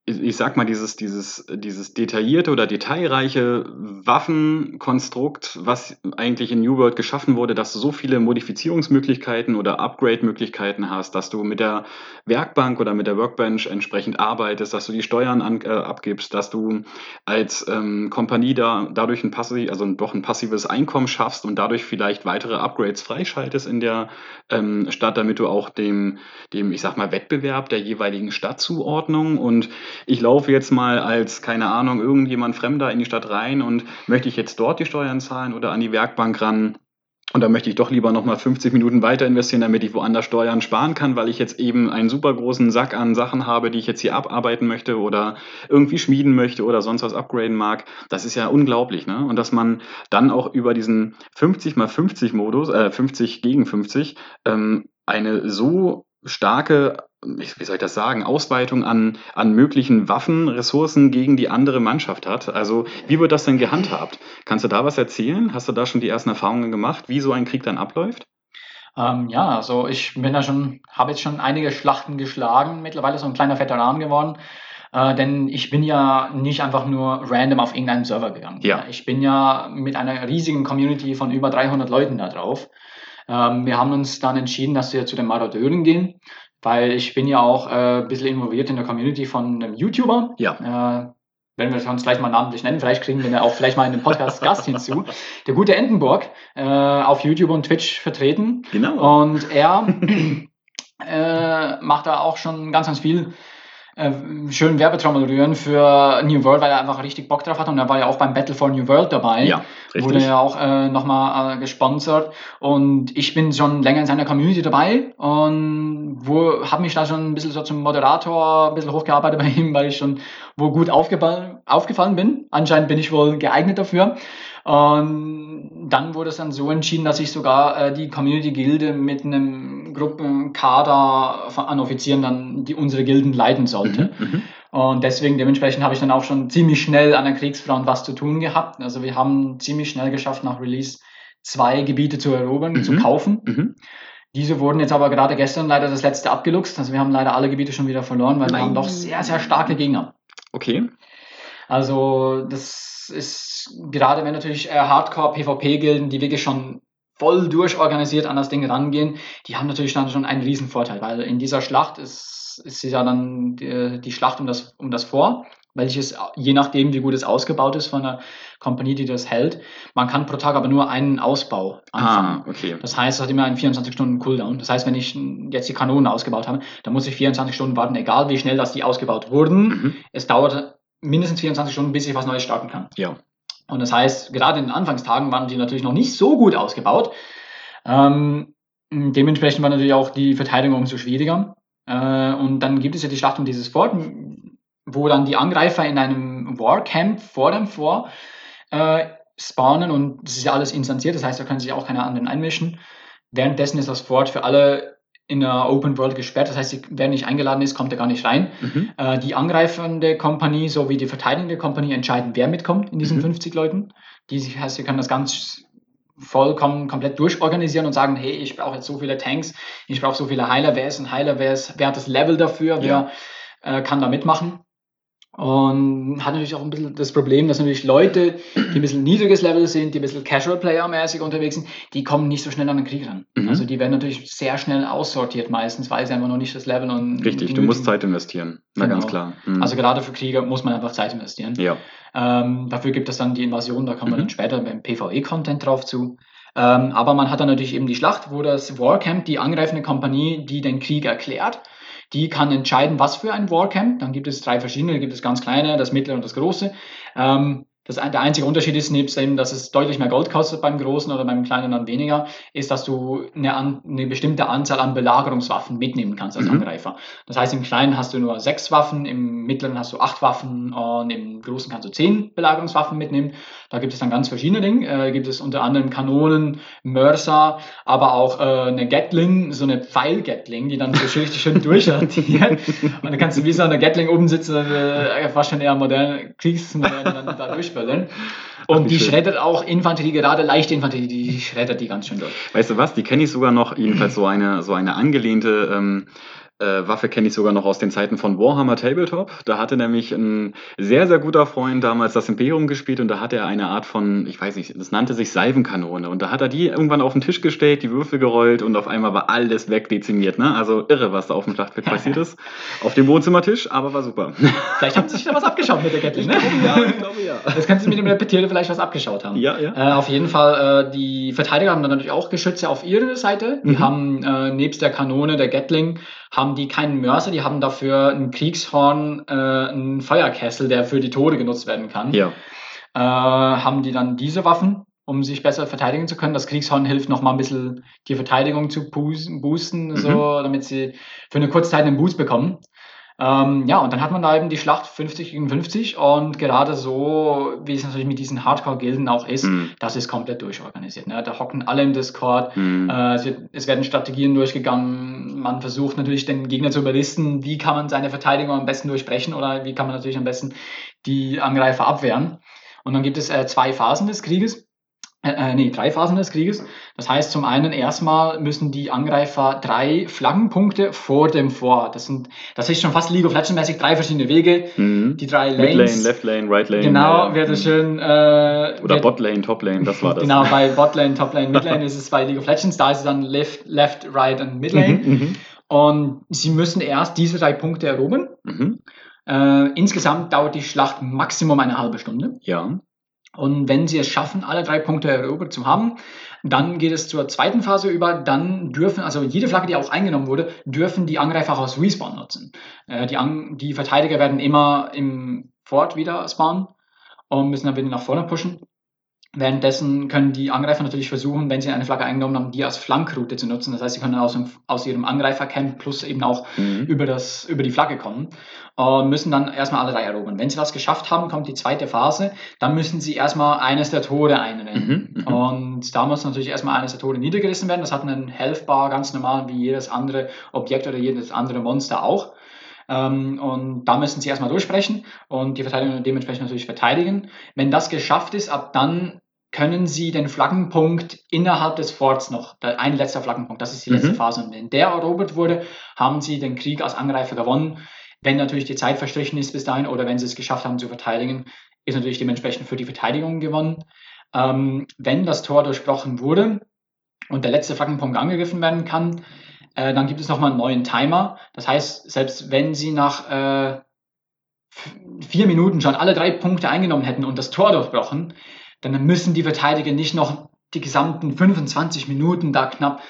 ich sag mal, dieses, dieses, dieses detaillierte oder detailreiche Waffenkonstrukt, was eigentlich in New World geschaffen wurde, dass du so viele Modifizierungsmöglichkeiten oder Upgrade-Möglichkeiten hast, dass du mit der Werkbank oder mit der Workbench entsprechend arbeitest, dass du die Steuern an, äh, abgibst, dass du als ähm, Kompanie da dadurch ein passiv, also doch ein passives Einkommen schaffst und dadurch vielleicht weitere Upgrades freischaltest in der ähm, Stadt, damit du auch dem, dem, ich sag mal, Wettbewerb der jeweiligen Stadtzuordnung und ich laufe jetzt mal als, keine Ahnung, irgendjemand Fremder in die Stadt rein und möchte ich jetzt dort die Steuern zahlen oder an die Werkbank ran? Und da möchte ich doch lieber nochmal 50 Minuten weiter investieren, damit ich woanders Steuern sparen kann, weil ich jetzt eben einen super großen Sack an Sachen habe, die ich jetzt hier abarbeiten möchte oder irgendwie schmieden möchte oder sonst was upgraden mag. Das ist ja unglaublich, ne? Und dass man dann auch über diesen 50 mal 50 Modus, äh, 50 gegen 50, ähm, eine so starke wie soll ich das sagen, Ausweitung an, an möglichen Waffen, Ressourcen gegen die andere Mannschaft hat. Also wie wird das denn gehandhabt? Kannst du da was erzählen? Hast du da schon die ersten Erfahrungen gemacht, wie so ein Krieg dann abläuft? Ähm, ja, also ich bin da schon, habe jetzt schon einige Schlachten geschlagen, mittlerweile so ein kleiner Veteran geworden. Äh, denn ich bin ja nicht einfach nur random auf irgendeinen Server gegangen. Ja. Ich bin ja mit einer riesigen Community von über 300 Leuten da drauf. Ähm, wir haben uns dann entschieden, dass wir zu den Marodeuren gehen weil ich bin ja auch äh, ein bisschen involviert in der Community von einem YouTuber. Ja. Äh, wenn wir uns vielleicht mal namentlich nennen, vielleicht kriegen wir auch vielleicht mal in den Podcast Gast hinzu. Der gute Entenburg, äh, auf YouTube und Twitch vertreten. Genau. Und er äh, macht da auch schon ganz, ganz viel äh, schönen Werbetrommel rühren für New World, weil er einfach richtig Bock drauf hat und er war ja auch beim Battle for New World dabei. Ja, richtig. Wurde ja auch äh, nochmal äh, gesponsert und ich bin schon länger in seiner Community dabei und wo habe mich da schon ein bisschen so zum Moderator ein bisschen hochgearbeitet bei ihm, weil ich schon wo gut aufgefallen, aufgefallen bin. Anscheinend bin ich wohl geeignet dafür. Und dann wurde es dann so entschieden, dass ich sogar äh, die Community-Gilde mit einem Gruppenkader an Offizieren dann die unsere Gilden leiten sollte. Mhm, mhm, und deswegen, dementsprechend habe ich dann auch schon ziemlich schnell an der Kriegsfront was zu tun gehabt. Also wir haben ziemlich schnell geschafft, nach Release zwei Gebiete zu erobern, mhm, zu kaufen. Mhm. Diese wurden jetzt aber gerade gestern leider das letzte abgeluchst. Also wir haben leider alle Gebiete schon wieder verloren, weil Nein. wir haben doch sehr, sehr starke Gegner. Okay. Also das ist gerade wenn natürlich äh, Hardcore-PvP-Gilden, die wirklich schon voll durchorganisiert an das Ding rangehen, die haben natürlich dann schon einen riesen Vorteil, weil in dieser Schlacht ist, ist ja dann die, die Schlacht um das, um das Vor, welches je nachdem, wie gut es ausgebaut ist von der Kompanie, die das hält, man kann pro Tag aber nur einen Ausbau anfangen. Ah, okay. Das heißt, es hat immer einen 24 Stunden Cooldown. Das heißt, wenn ich jetzt die Kanonen ausgebaut habe, dann muss ich 24 Stunden warten, egal wie schnell das die ausgebaut wurden. Mhm. Es dauert mindestens 24 Stunden, bis ich was Neues starten kann. Ja. Und das heißt, gerade in den Anfangstagen waren die natürlich noch nicht so gut ausgebaut. Ähm, dementsprechend war natürlich auch die Verteidigung umso schwieriger. Äh, und dann gibt es ja die Schlacht um dieses Fort, wo dann die Angreifer in einem Warcamp vor dem Fort äh, spawnen und das ist ja alles instanziert, das heißt, da können sich auch keine anderen einmischen. Währenddessen ist das Fort für alle in der Open World gesperrt. Das heißt, wer nicht eingeladen ist, kommt er gar nicht rein. Mhm. Äh, die angreifende Kompanie sowie die verteidigende Kompanie entscheiden, wer mitkommt in diesen mhm. 50 Leuten. Die heißt, sie können das ganz vollkommen komplett durchorganisieren und sagen, hey, ich brauche jetzt so viele Tanks, ich brauche so viele Heiler, wer ist ein Heiler, wer, ist, wer hat das Level dafür, wer äh, kann da mitmachen. Und hat natürlich auch ein bisschen das Problem, dass natürlich Leute, die ein bisschen niedriges Level sind, die ein bisschen Casual-Player-mäßig unterwegs sind, die kommen nicht so schnell an den Krieg ran. Mhm. Also die werden natürlich sehr schnell aussortiert meistens, weil sie einfach noch nicht das Level und. Richtig, du musst Zeit investieren. Na genau. ganz klar. Mhm. Also gerade für Krieger muss man einfach Zeit investieren. Ja. Ähm, dafür gibt es dann die Invasion, da kommen wir mhm. dann später beim PvE-Content drauf zu. Ähm, aber man hat dann natürlich eben die Schlacht, wo das Warcamp, die angreifende Kompanie, die den Krieg erklärt, die kann entscheiden, was für ein Warcamp. Dann gibt es drei verschiedene, gibt es ganz kleine, das mittlere und das große. Ähm, Das, der einzige Unterschied ist, nebst dem, dass es deutlich mehr Gold kostet beim Großen oder beim Kleinen dann weniger, ist, dass du eine, eine bestimmte Anzahl an Belagerungswaffen mitnehmen kannst als mhm. Angreifer. Das heißt, im Kleinen hast du nur sechs Waffen, im Mittleren hast du acht Waffen und im Großen kannst du zehn Belagerungswaffen mitnehmen. Da gibt es dann ganz verschiedene Dinge. Äh, gibt es unter anderem Kanonen, Mörser, aber auch äh, eine Gatling, so eine Pfeil-Gatling, die dann so richtig schön durchrotiert. und dann kannst du wie so eine Gatling oben sitzen, äh, fast schon eher moderne Kriegsmodelle dann da durchböllern. Und Ach, die schön. schreddert auch Infanterie, gerade leichte Infanterie, die schreddert die ganz schön durch. Weißt du was, die kenne ich sogar noch, jedenfalls so eine, so eine angelehnte ähm, äh, Waffe kenne ich sogar noch aus den Zeiten von Warhammer Tabletop. Da hatte nämlich ein sehr, sehr guter Freund damals das Imperium gespielt und da hatte er eine Art von, ich weiß nicht, das nannte sich Salvenkanone. Und da hat er die irgendwann auf den Tisch gestellt, die Würfel gerollt und auf einmal war alles wegdezimiert. Ne? Also irre, was da auf dem Schlachtfeld passiert ist. Auf dem Wohnzimmertisch, aber war super. Vielleicht haben sie sich da was abgeschaut mit der Gatling, ne? ja, ich glaube ja. Das kannst du mit dem Repetierte vielleicht was abgeschaut haben. Ja, ja. Äh, auf jeden Fall, äh, die Verteidiger haben dann natürlich auch Geschütze auf ihrer Seite. Die mhm. haben äh, nebst der Kanone, der Gatling, haben die keinen Mörser, die haben dafür ein Kriegshorn, äh, einen Feuerkessel, der für die Tode genutzt werden kann. Ja. Äh, haben die dann diese Waffen, um sich besser verteidigen zu können. Das Kriegshorn hilft noch mal ein bisschen die Verteidigung zu boosten, mhm. so, damit sie für eine kurze Zeit einen Boost bekommen. Ähm, ja, und dann hat man da eben die Schlacht 50 gegen 50 und gerade so, wie es natürlich mit diesen Hardcore-Gilden auch ist, mhm. das ist komplett durchorganisiert. Ne? Da hocken alle im Discord, mhm. äh, es, wird, es, werden Strategien durchgegangen, man versucht natürlich den Gegner zu überlisten, wie kann man seine Verteidigung am besten durchbrechen oder wie kann man natürlich am besten die Angreifer abwehren. Und dann gibt es äh, zwei Phasen des Krieges äh, äh, nee, drei Phasen des Krieges. Das heißt, zum einen erstmal müssen die Angreifer drei Flaggenpunkte vor dem Vor. Das sind, das ist schon fast League of Legends mäßig drei verschiedene Wege. Mhm. Die drei Lanes. Mid Lane, Left Lane, Right Lane. Genau, ja. wäre schön. Äh, Oder Bot Lane, Top Lane, das war das. genau, bei Bot Lane, Top Lane, Mid Lane ist es bei League of Legends. Da ist es dann Left, Left, Right und Mid Lane. Mhm, mhm. und sie müssen erst diese drei Punkte erobern. Mhm. Äh, insgesamt dauert die Schlacht Maximum eine halbe Stunde. Ja. Und wenn sie es schaffen, alle drei Punkte erobert zu haben, dann geht es zur zweiten Phase über. Dann dürfen, also jede Flagge, die auch eingenommen wurde, dürfen die Angreifer auch aus Respawn nutzen. Äh, die, An die Verteidiger werden immer im Fort wieder spawnen und müssen dann wieder nach vorne pushen. Währenddessen können die Angreifer natürlich versuchen, wenn sie eine Flagge eingenommen haben, die als Flankroute zu nutzen. Das heißt, sie können aus, dem, aus ihrem Angreifercamp plus eben auch mhm. über, das, über die Flagge kommen und müssen dann erstmal alle drei erobern. Wenn sie das geschafft haben, kommt die zweite Phase. Dann müssen sie erstmal eines der Tore einrennen. Mhm, mhm. und da muss natürlich erstmal eines der Tore niedergerissen werden. Das hat einen Health Bar ganz normal wie jedes andere Objekt oder jedes andere Monster auch. Ähm, und da müssen sie erstmal durchsprechen und die Verteidigung dementsprechend natürlich verteidigen. Wenn das geschafft ist, ab dann können sie den Flaggenpunkt innerhalb des Forts noch, ein letzter Flaggenpunkt, das ist die letzte mhm. Phase. Und wenn der erobert wurde, haben sie den Krieg als Angreifer gewonnen. Wenn natürlich die Zeit verstrichen ist bis dahin oder wenn sie es geschafft haben zu verteidigen, ist natürlich dementsprechend für die Verteidigung gewonnen. Ähm, wenn das Tor durchbrochen wurde und der letzte Flaggenpunkt angegriffen werden kann, äh, dann gibt es nochmal einen neuen Timer. Das heißt, selbst wenn sie nach äh, vier Minuten schon alle drei Punkte eingenommen hätten und das Tor durchbrochen, dann müssen die Verteidiger nicht noch die gesamten 25 Minuten da knapp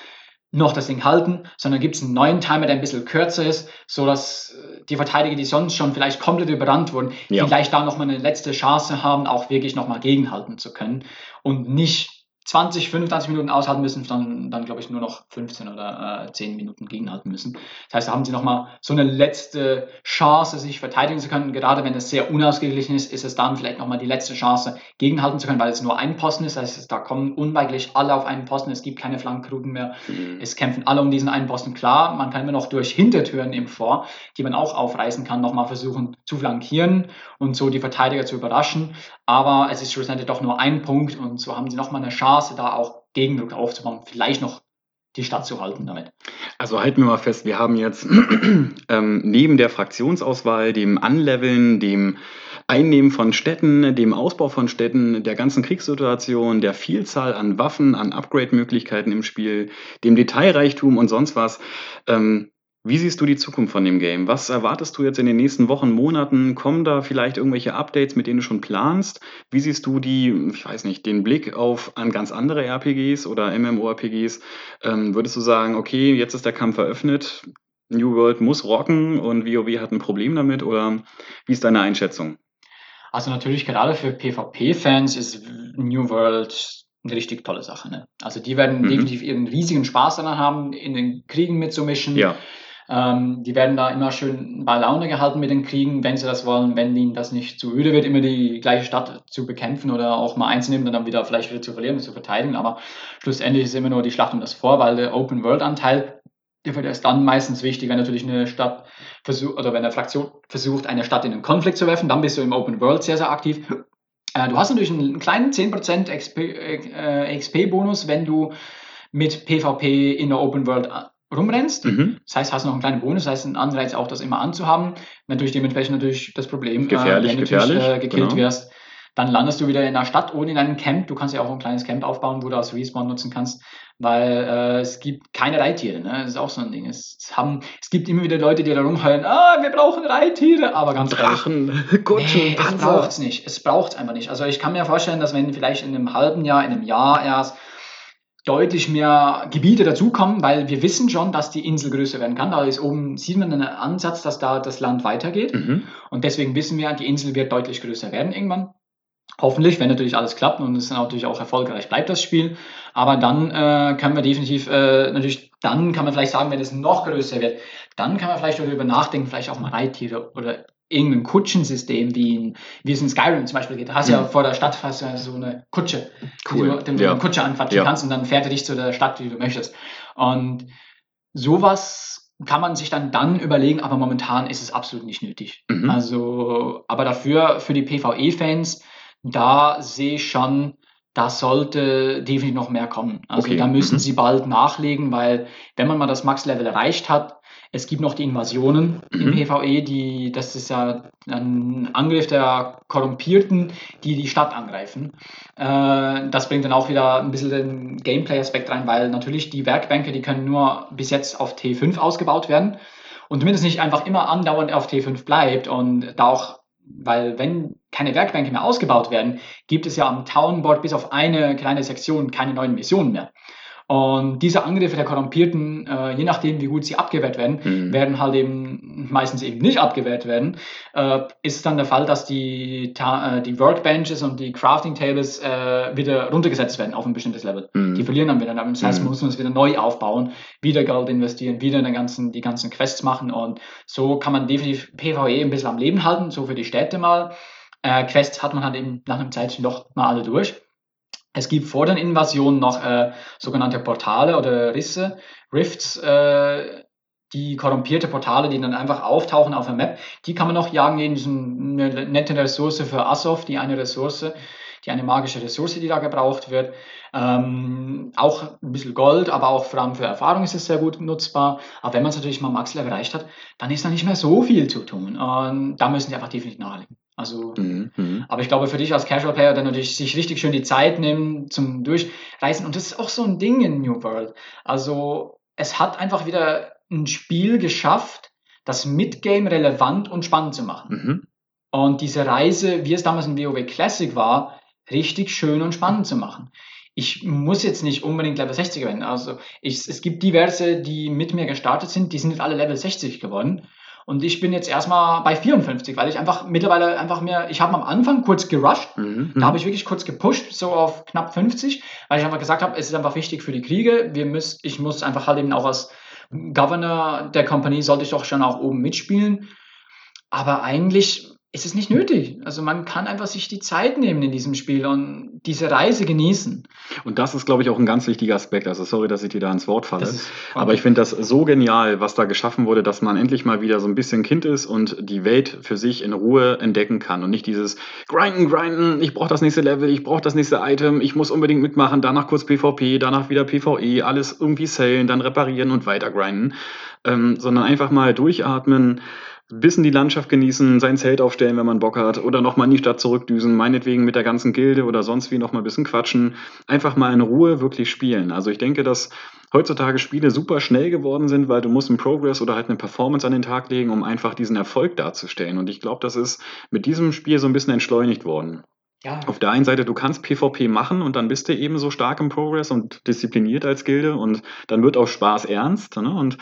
noch das Ding halten, sondern gibt es einen neuen Timer, der ein bisschen kürzer ist, so dass äh, die Verteidiger, die sonst schon vielleicht komplett überrannt wurden, ja. vielleicht da nochmal eine letzte Chance haben, auch wirklich nochmal gegenhalten zu können und nicht 20, 25 Minuten aushalten müssen, dann, dann glaube ich nur noch 15 oder äh, 10 Minuten gegenhalten müssen. Das heißt, da haben sie nochmal so eine letzte Chance, sich verteidigen zu können. Gerade wenn es sehr unausgeglichen ist, ist es dann vielleicht nochmal die letzte Chance, gegenhalten zu können, weil es nur ein Posten ist. Das heißt, da kommen unweigerlich alle auf einen Posten. Es gibt keine Flankenrouten mehr. Mhm. Es kämpfen alle um diesen einen Posten. Klar, man kann immer noch durch Hintertüren im Vor, die man auch aufreißen kann, nochmal versuchen zu flankieren und so die Verteidiger zu überraschen. Aber es ist schlussendlich doch nur ein Punkt und so haben sie nochmal eine Chance, Chance, da auch Gegendruck aufzubauen, vielleicht noch die Stadt zu halten damit. Also halten wir mal fest, wir haben jetzt ähm, neben der Fraktionsauswahl, dem Anleveln, dem Einnehmen von Städten, dem Ausbau von Städten, der ganzen Kriegssituation, der Vielzahl an Waffen, an Upgrade-Möglichkeiten im Spiel, dem Detailreichtum und sonst was, ähm, wie siehst du die Zukunft von dem Game? Was erwartest du jetzt in den nächsten Wochen, Monaten? Kommen da vielleicht irgendwelche Updates, mit denen du schon planst? Wie siehst du die, ich weiß nicht, den Blick auf an ganz andere RPGs oder MMORPGs? Ähm, würdest du sagen, okay, jetzt ist der Kampf eröffnet, New World muss rocken und WoW hat ein Problem damit? Oder wie ist deine Einschätzung? Also natürlich gerade für PvP-Fans ist New World eine richtig tolle Sache. Ne? Also die werden Mhm. definitiv ihren riesigen Spaß daran haben, in den Kriegen mitzumischen. Ja. Ähm, die werden da immer schön bei Laune gehalten mit den Kriegen, wenn sie das wollen, wenn ihnen das nicht zu öde wird, immer die gleiche Stadt zu bekämpfen oder auch mal einzunehmen und dann wieder vielleicht wieder zu verlieren und zu verteidigen. Aber schlussendlich ist immer nur die Schlacht um das Vor, weil der Open-World-Anteil, der wird erst dann meistens wichtig, wenn natürlich eine Stadt versucht, oder wenn eine Fraktion versucht, eine Stadt in einen Konflikt zu werfen, dann bist du im Open World sehr, sehr aktiv. Äh, du hast natürlich einen kleinen 10% XP, äh, XP-Bonus, wenn du mit PvP in der Open World rumrennst. Mhm. Das heißt, hast noch einen kleinen Bonus, das heißt ein Anreiz auch, das immer anzuhaben. Natürlich dementsprechend natürlich das Problem, Gefährlich, äh, wenn du natürlich, äh, gekillt genau. wirst, dann landest du wieder in einer Stadt oder in einem Camp. Du kannst ja auch ein kleines Camp aufbauen, wo du als Respawn nutzen kannst, weil äh, es gibt keine Reittiere. Ne? Das ist auch so ein Ding. Es, haben, es gibt immer wieder Leute, die da rumheulen, ah, wir brauchen Reittiere, aber ganz ehrlich, Drachen, Kutschen, Nee, es braucht es nicht. Es braucht es einfach nicht. Also ich kann mir vorstellen, dass wenn vielleicht in einem halben Jahr, in einem Jahr erst deutlich mehr Gebiete dazukommen, weil wir wissen schon, dass die Insel größer werden kann. Da ist oben, sieht man einen Ansatz, dass da das Land weitergeht. Mhm. Und deswegen wissen wir, die Insel wird deutlich größer werden irgendwann. Hoffentlich, wenn natürlich alles klappt und es dann natürlich auch erfolgreich bleibt, das Spiel. Aber dann äh, können wir definitiv, äh, natürlich, dann kann man vielleicht sagen, wenn es noch größer wird, dann kann man vielleicht darüber nachdenken, vielleicht auch mal Reittiere oder irgendein Kutschensystem, wie, in, wie es in Skyrim zum Beispiel geht. Da hast du ja Mhm. vor der Stadt hast ja so eine Kutsche, Cool, die du, den ja. Kutsche anquatschen Ja. kannst und dann fährt er dich zu der Stadt, die du möchtest. Und sowas kann man sich dann dann überlegen, aber momentan ist es absolut nicht nötig. Mhm. Also, aber dafür, für die PvE-Fans, da sehe ich schon, da sollte definitiv noch mehr kommen. Also Okay, da müssen mhm. sie bald nachlegen, weil wenn man mal das Max-Level erreicht hat, es gibt noch die Invasionen im Mhm. PvE, die, das ist ja ein Angriff der Korrumpierten, die die Stadt angreifen. Äh, das bringt dann auch wieder ein bisschen den Gameplay-Aspekt rein, weil natürlich die Werkbänke, die können nur bis jetzt auf T5 ausgebaut werden und zumindest nicht einfach immer andauernd auf T5 bleibt und da auch, weil wenn keine Werkbänke mehr ausgebaut werden, gibt es ja am Townboard bis auf eine kleine Sektion keine neuen Missionen mehr. Und diese Angriffe der Korrumpierten, äh, je nachdem, wie gut sie abgewehrt werden, Mhm. werden halt eben meistens eben nicht abgewehrt werden, äh, ist dann der Fall, dass die, äh, die Workbenches und die Crafting Tables äh, wieder runtergesetzt werden auf ein bestimmtes Level. Mhm. Die verlieren dann wieder. Das heißt, Mhm. man muss es wieder neu aufbauen, wieder Geld investieren, wieder den ganzen, die ganzen Quests machen und so kann man definitiv PvE ein bisschen am Leben halten, so für die Städte mal. Äh, Quests hat man halt eben nach einem Zeitchen doch mal alle durch. Es gibt vor den Invasionen noch äh, sogenannte Portale oder Risse, Rifts, äh, die korrumpierte Portale, die dann einfach auftauchen auf der Map. Die kann man noch jagen in diesem eine nette Ressource für Asov, die eine Ressource, die eine magische Ressource, die da gebraucht wird. Ähm, auch ein bisschen Gold, aber auch vor allem für Erfahrung ist es sehr gut nutzbar. Aber wenn man es natürlich mal Max-Level erreicht hat, dann ist da nicht mehr so viel zu tun. Und da müssen die einfach definitiv nachlegen. Also Mhm. Mhm. aber ich glaube, für dich als Casual Player, der natürlich sich richtig schön die Zeit nimmt zum Durchreisen, und das ist auch so ein Ding in New World. Also, es hat einfach wieder ein Spiel geschafft, das Midgame relevant und spannend zu machen. Mhm. Und diese Reise, wie es damals in WoW Classic war, richtig schön und spannend zu machen. Ich muss jetzt nicht unbedingt Level 60 werden. Also ich, es gibt diverse, die mit mir gestartet sind, die sind jetzt alle Level 60 geworden. Und ich bin jetzt erstmal bei 54, weil ich einfach mittlerweile einfach mehr, ich habe am Anfang kurz gerusht, Mhm. da habe ich wirklich kurz gepusht, so auf knapp 50, weil ich einfach gesagt habe, es ist einfach wichtig für die Kriege. Wir müssen, ich muss einfach halt eben auch als Governor der Kompanie sollte ich doch schon auch oben mitspielen. Aber eigentlich ist es nicht nötig. Also man kann einfach sich die Zeit nehmen in diesem Spiel und diese Reise genießen. Und das ist, glaube ich, auch ein ganz wichtiger Aspekt. Also sorry, dass ich dir da ins Wort falle. Ist- Aber ich finde das so genial, was da geschaffen wurde, dass man endlich mal wieder so ein bisschen Kind ist und die Welt für sich in Ruhe entdecken kann und nicht dieses Grinden, Grinden, ich brauche das nächste Level, ich brauche das nächste Item, ich muss unbedingt mitmachen, danach kurz PvP, danach wieder PvE, alles irgendwie sellen, dann reparieren und weiter grinden, ähm, sondern einfach mal durchatmen, bisschen die Landschaft genießen, sein Zelt aufstellen, wenn man Bock hat, oder nochmal in die Stadt zurückdüsen, meinetwegen mit der ganzen Gilde oder sonst wie nochmal ein bisschen quatschen. Einfach mal in Ruhe wirklich spielen. Also ich denke, dass heutzutage Spiele super schnell geworden sind, weil du musst einen Progress oder halt eine Performance an den Tag legen, um einfach diesen Erfolg darzustellen. Und ich glaube, das ist mit diesem Spiel so ein bisschen entschleunigt worden. Ja. Auf der einen Seite, du kannst PvP machen und dann bist du eben so stark im Progress und diszipliniert als Gilde und dann wird auch Spaß ernst. Ne? Und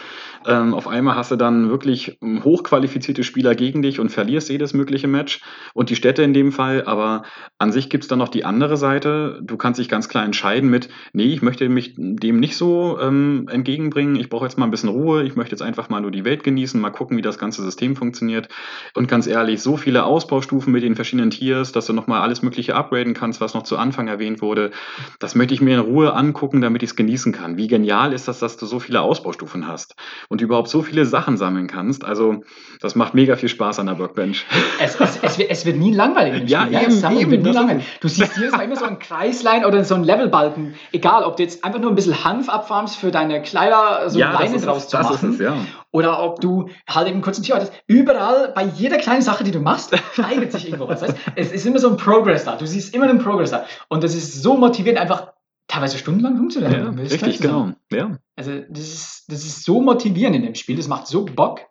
ähm, auf einmal hast du dann wirklich hochqualifizierte Spieler gegen dich und verlierst jedes mögliche Match und die Städte in dem Fall. Aber an sich gibt es dann noch die andere Seite. Du kannst dich ganz klar entscheiden mit, nee, ich möchte mich dem nicht so ähm, entgegenbringen. Ich brauche jetzt mal ein bisschen Ruhe. Ich möchte jetzt einfach mal nur die Welt genießen, mal gucken, wie das ganze System funktioniert. Und ganz ehrlich, so viele Ausbaustufen mit den verschiedenen Tiers, dass du nochmal alles Mögliche upgraden kannst, was noch zu Anfang erwähnt wurde. Das möchte ich mir in Ruhe angucken, damit ich es genießen kann. Wie genial ist das, dass du so viele Ausbaustufen hast und überhaupt so viele Sachen sammeln kannst. Also, das macht mega viel Spaß an der Workbench. Es, es, es, wird, es wird, nie langweilig. Ja, ja, eben, eben, wird nie langweilig. Du siehst hier immer so ein Kreislein oder so ein Levelbalken. Egal, ob du jetzt einfach nur ein bisschen Hanf abfarmst für deine Kleider, so ja, Beine draus zu machen. Es, ja. Oder ob du halt eben kurz ein Tier hattest. Überall, bei jeder kleinen Sache, die du machst, steigert sich irgendwo was. Das heißt, es ist immer so ein Progress da. Du siehst immer einen Progress da. Und das ist so motivierend, einfach teilweise stundenlang rumzurennen. Ja, richtig, genau. Ja. Also das ist, das ist so motivierend in dem Spiel. Das macht so Bock.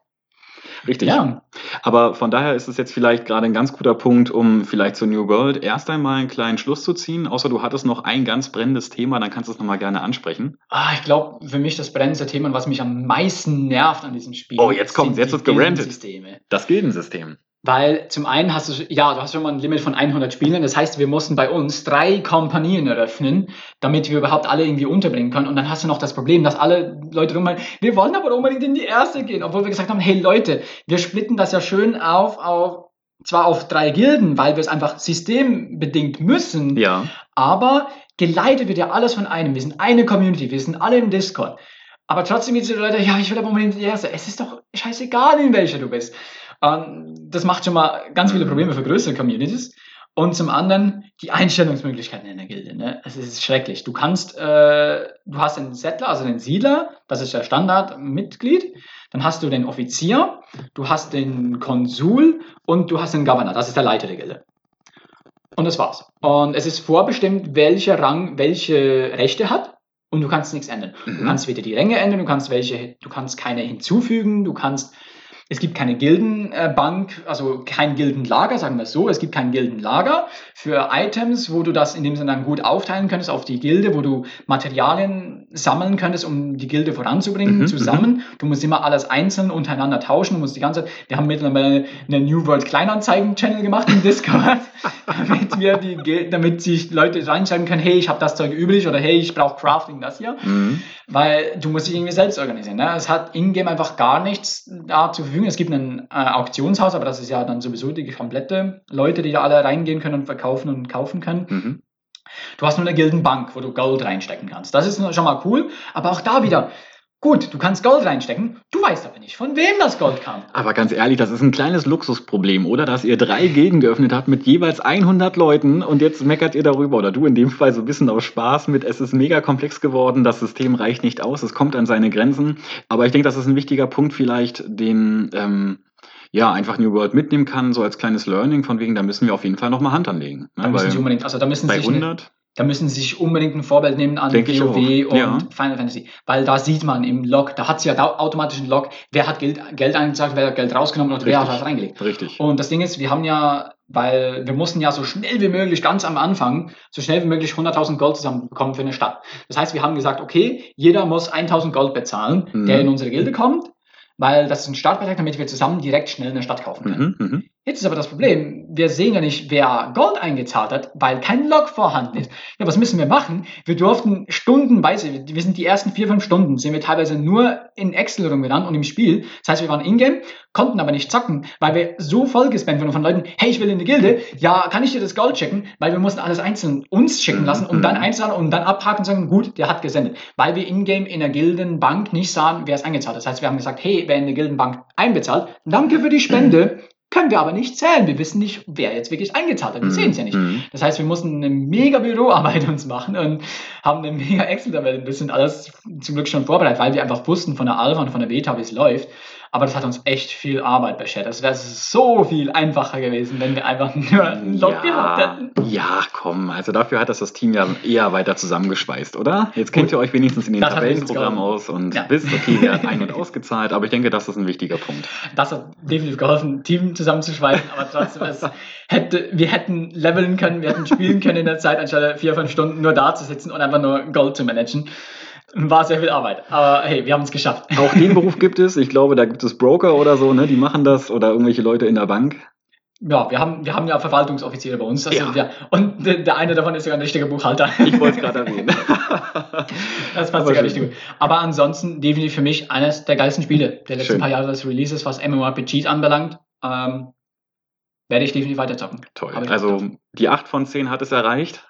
Richtig. Ja. Aber von daher ist es jetzt vielleicht gerade ein ganz guter Punkt, um vielleicht zur New World erst einmal einen kleinen Schluss zu ziehen. Außer du hattest noch ein ganz brennendes Thema, dann kannst du es nochmal gerne ansprechen. Ah, ich glaube, für mich das brennendste Thema, was mich am meisten nervt an diesem Spiel. Oh, jetzt kommt jetzt wird gerantet. Das Gildensystem. Weil zum einen hast du, ja, du hast schon mal ein Limit von 100 Spielern. Das heißt, wir mussten bei uns drei Kompanien eröffnen, damit wir überhaupt alle irgendwie unterbringen können. Und dann hast du noch das Problem, dass alle Leute rummeinen, wir wollen aber unbedingt in die erste gehen. Obwohl wir gesagt haben, hey Leute, wir splitten das ja schön auf, auf zwar auf drei Gilden, weil wir es einfach systembedingt müssen. Ja. Aber geleitet wird ja alles von einem. Wir sind eine Community, wir sind alle im Discord. Aber trotzdem gibt es die Leute, ja, ich will aber unbedingt in die erste. Es ist doch scheißegal, in welcher du bist. Ähm, das macht schon mal ganz viele Probleme für größere Communities. Und zum anderen die Einstellungsmöglichkeiten in der Gilde. Ne? Es ist schrecklich. Du kannst, äh, du hast den Settler, also den Siedler, das ist der Standardmitglied. Dann hast du den Offizier, du hast den Konsul und du hast den Governor, das ist der Leiter der Gilde. Und das war's. Und es ist vorbestimmt, welcher Rang welche Rechte hat. Und du kannst nichts ändern. Mhm. Du kannst weder die Ränge ändern, du kannst welche, du kannst keine hinzufügen, du kannst es gibt keine Gildenbank, also kein Gildenlager, sagen wir es so. Es gibt kein Gildenlager für Items, wo du das in dem Sinne dann gut aufteilen könntest auf die Gilde, wo du Materialien sammeln könntest, um die Gilde voranzubringen, mhm, zusammen. Mhm. Du musst immer alles einzeln untereinander tauschen. Du musst die ganze wir haben mittlerweile eine New World Kleinanzeigen-Channel gemacht im Discord, damit wir die, damit sich Leute reinschreiben können, hey, ich habe das Zeug übrig oder hey, ich brauche Crafting, das hier. Mhm. Weil du musst dich irgendwie selbst organisieren. Ne? Es hat in-game einfach gar nichts da zur Verfügung. Es gibt ein äh, Auktionshaus, aber das ist ja dann sowieso die komplette Leute, die da alle reingehen können und verkaufen und kaufen können. Mhm. Du hast nur eine Gildenbank, wo du Gold reinstecken kannst. Das ist schon mal cool. Aber auch da wieder, Gut, du kannst Gold reinstecken, du weißt aber nicht, von wem das Gold kam. Aber ganz ehrlich, das ist ein kleines Luxusproblem, oder? Dass ihr drei Gilden geöffnet habt mit jeweils 100 Leuten und jetzt meckert ihr darüber, oder du in dem Fall so ein bisschen aus Spaß mit, es ist mega komplex geworden, das System reicht nicht aus, es kommt an seine Grenzen. Aber ich denke, das ist ein wichtiger Punkt vielleicht, den ähm, ja, einfach New World mitnehmen kann, so als kleines Learning, von wegen, da müssen wir auf jeden Fall nochmal Hand anlegen. Ne? Da müssen Sie unbedingt, also da müssen bei sich 100, da müssen Sie sich unbedingt ein Vorbild nehmen an Denke WoW und ja. Final Fantasy. Weil da sieht man im Log, da hat es ja automatisch einen Log, wer hat Geld, Geld eingezeigt, wer hat Geld rausgenommen und wer hat was reingelegt. Richtig. Und das Ding ist, wir haben ja, weil wir mussten ja so schnell wie möglich, ganz am Anfang, so schnell wie möglich 100.000 Gold zusammenbekommen für eine Stadt. Das heißt, wir haben gesagt, okay, jeder muss 1.000 Gold bezahlen, mhm. der in unsere Gilde kommt, weil das ist ein Startbeitrag, damit wir zusammen direkt schnell eine Stadt kaufen können. Mhm, mh. Jetzt ist aber das Problem, wir sehen ja nicht, wer Gold eingezahlt hat, weil kein Log vorhanden ist. Ja, was müssen wir machen? Wir durften stundenweise, wir sind die ersten vier, fünf Stunden, sind wir teilweise nur in Excel rumgerannt und im Spiel. Das heißt, wir waren in-game, konnten aber nicht zocken, weil wir so voll gespammt wurden von Leuten, hey, ich will in die Gilde, ja, kann ich dir das Gold checken? Weil wir mussten alles einzeln uns checken lassen, um dann einzeln und dann abhaken und sagen, gut, der hat gesendet. Weil wir in-game in der Gildenbank nicht sahen, wer es eingezahlt hat. Das heißt, wir haben gesagt, hey, wer in der Gildenbank einbezahlt, danke für die Spende, können wir aber nicht zählen. Wir wissen nicht, wer jetzt wirklich eingezahlt hat. Wir mhm. sehen es ja nicht. Mhm. Das heißt, wir mussten eine mega Büroarbeit uns machen und haben eine mega Excel-Tabelle. Das sind alles zum Glück schon vorbereitet, weil wir einfach wussten von der Alpha und von der Beta, wie es läuft. Aber das hat uns echt viel Arbeit beschert. Das wäre so viel einfacher gewesen, wenn wir einfach nur einen Log gehabt hätten. ja, komm, also dafür hat das das Team ja eher weiter zusammengeschweißt, oder? Jetzt kennt ihr euch wenigstens in den Das Tabellenprogrammen aus und Ja. wisst, okay, wer hat ein- und ausgezahlt, aber ich denke, das ist ein wichtiger Punkt. Das hat definitiv geholfen, Team zusammenzuschweißen, aber trotzdem, hätte, wir hätten leveln können, wir hätten spielen können in der Zeit, anstatt vier, fünf Stunden nur da zu sitzen und einfach nur Gold zu managen. War sehr viel Arbeit. Aber hey, wir haben es geschafft. Auch den Beruf gibt es, ich glaube, da gibt es Broker oder so, ne, die machen das oder irgendwelche Leute in der Bank. Ja, wir haben, wir haben ja Verwaltungsoffiziere bei uns. Also Ja. wir, und der, der eine davon ist sogar ein richtiger Buchhalter. Ich wollte es gerade erwähnen. Das passt Aber sogar richtig gut. Aber ansonsten definitiv für mich eines der geilsten Spiele der letzten Schön. paar Jahre des Releases, was MMORPGs anbelangt. Ähm, werde ich definitiv weiterzocken. Toll. Also die 8 von 10 hat es erreicht.